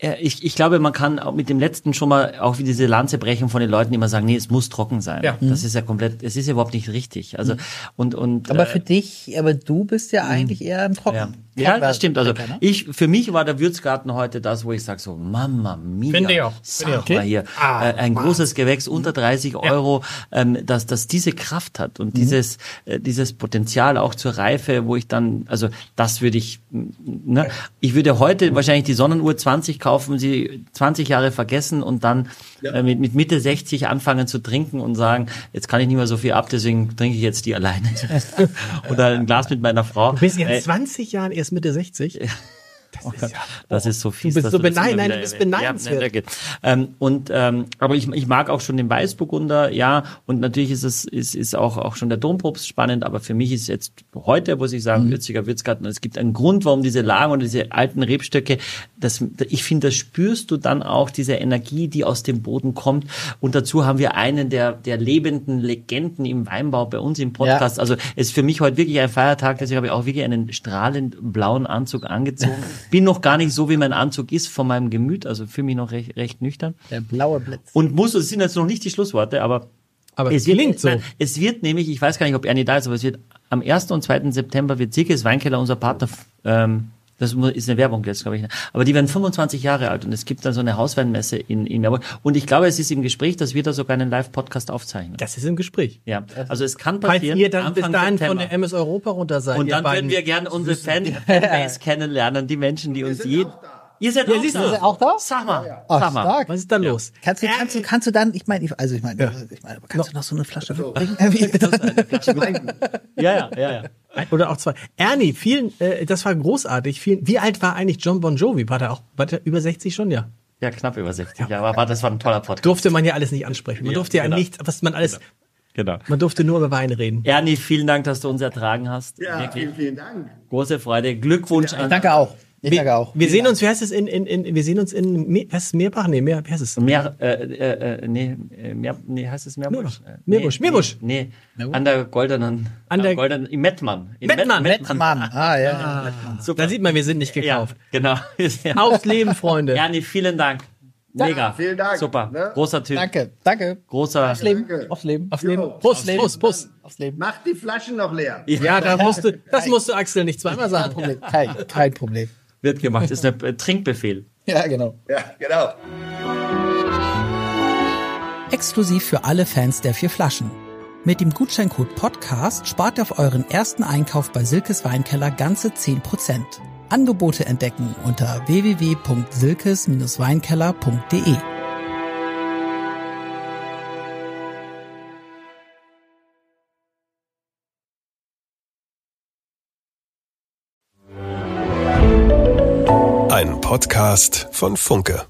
ich, ich glaube, man kann auch mit dem letzten schon mal auch wie diese Lanze brechen von den Leuten, die immer sagen, nee, es muss trocken sein.
Ja.
Das ist ja komplett, es ist ja überhaupt nicht richtig. Also und und
Aber
äh,
für dich, aber du bist ja eigentlich eher im
ja.
Trocken.
ja, das stimmt. Also
ne?
ich, für mich war der Würzgarten heute das, wo ich sage so, Mama mia,
Finde ich auch. Finde
sag
ich auch.
mal hier,
Ah,
äh, ein
Mann.
großes Gewächs unter 30 Euro, ähm, dass das diese Kraft hat
Mhm.
und dieses äh, dieses Potenzial auch zur Reife, wo ich dann, also das würde ich, ne, ich würde heute wahrscheinlich die Sonnenuhr 20 kaufen, sie 20 Jahre vergessen und dann äh, mit, mit Mitte 60 anfangen zu trinken und sagen, jetzt kann ich nicht mehr so viel ab, deswegen trinke ich jetzt die alleine oder ein Glas mit meiner Frau.
Du bist in
Äh,
20 Jahren erst Mitte 60. Das ist ja,
das ist so fies.
bist
dass
so beneid- nein, du bist beneidenswert.
Ja, ähm, und ähm, aber ich, ich mag auch schon den Weißburgunder, ja. Und natürlich ist es ist, ist auch auch schon der Dompropst spannend. Aber für mich ist jetzt heute, muss ich sagen, würziger Würzgarten. Es gibt einen Grund, warum diese Lagen und diese alten Rebstöcke. Das, ich finde, das spürst du dann auch diese Energie, die aus dem Boden kommt. Und dazu haben wir einen der der lebenden Legenden im Weinbau bei uns im Podcast. Also es ist für mich heute wirklich ein Feiertag. Deswegen habe ich auch wirklich einen strahlend blauen Anzug angezogen. Bin noch gar nicht so, wie mein Anzug ist von meinem Gemüt. Also fühle mich noch recht, recht nüchtern.
Der blaue Blitz.
Und muss, es sind jetzt noch nicht die Schlussworte, aber
aber
es
es klingt
wird,
so.
nein, es wird nämlich, ich weiß gar nicht, ob Ernie da ist, aber es wird am 1. und 2. September wird Silkes Weinkeller, unser Partner, ähm, das ist eine Werbung jetzt, glaube ich. Aber die werden 25 Jahre alt und es gibt dann so eine Hausweinmesse in, in Meerburg. Und ich glaube, es ist im Gespräch, dass wir da sogar einen Live-Podcast aufzeichnen.
Das ist im Gespräch.
Ja, also es kann
Falls
passieren.
ihr dann bis
Anfang
dahin von
September.
der MS Europa runter seid,
Und dann würden wir gerne unsere Fan Fanbase kennenlernen, die Menschen, die uns jeden. Ihr seid auch
siehst
da.
Auch da?
Sag mal,
Ach,
sag mal.
stark.
Was ist da los?
Kannst du, kannst du, kannst du dann, ich meine, ich- also ich meine, ich meine, aber kannst du noch so eine Flasche bringen?
Ja, ja, ja, ja.
Oder auch zwei. Ernie, vielen, äh, das war großartig. Vielen, wie alt war eigentlich John Bon Jovi? War der auch war der über 60 schon? Ja.
Ja, knapp über 60. Ja, aber war- das war ein toller Podcast.
Durfte man ja alles nicht ansprechen. Man
Ja,
durfte ja
genau.
nicht, was man alles,
Genau.
man durfte nur über Weine reden.
Ernie, vielen Dank, dass du uns ertragen hast.
Ja,
Wirklich
vielen, vielen Dank.
große Freude. Glückwunsch an
Danke auch. Ich danke auch.
Wir sehen uns, wie heißt es in, in, in wir sehen uns in, was ist Meerbach? Nee, Meer, wie heißt es?
Mehr, äh, äh, äh, nee, äh, mehr, nee, heißt es Meerbusch? Äh,
Meerbusch,
nee,
Meerbusch.
Nee, nee, an der goldenen,
An der-
goldenen, in Mettmann. In
Mettmann.
Mann. Ah, ja.
Super.
Da sieht man, wir sind nicht
ja,
gekauft.
genau.
Aufs Leben, Freunde.
Ernie, vielen Dank. Mega.
vielen Dank,
Super.
ne?
Großer Typ.
Danke, danke.
Großer.
Aufs Leben.
Danke.
Aufs Leben.
Aufs Leben. Prost,
Aufs Leben.
Prost, Prost.
Aufs Leben.
Macht die Flaschen noch leer.
Ja, da musst du, das musst du Axel nicht zweimal sagen.
Problem. Kein, kein Problem.
Wird gemacht. Ist ein Trinkbefehl.
Ja, genau.
Ja, genau.
Exklusiv für alle Fans der vier Flaschen. Mit dem Gutscheincode Podcast spart ihr auf euren ersten Einkauf bei Silkes Weinkeller ganze 10%. Angebote entdecken unter www.silkes-weinkeller.de.
Podcast von Funke.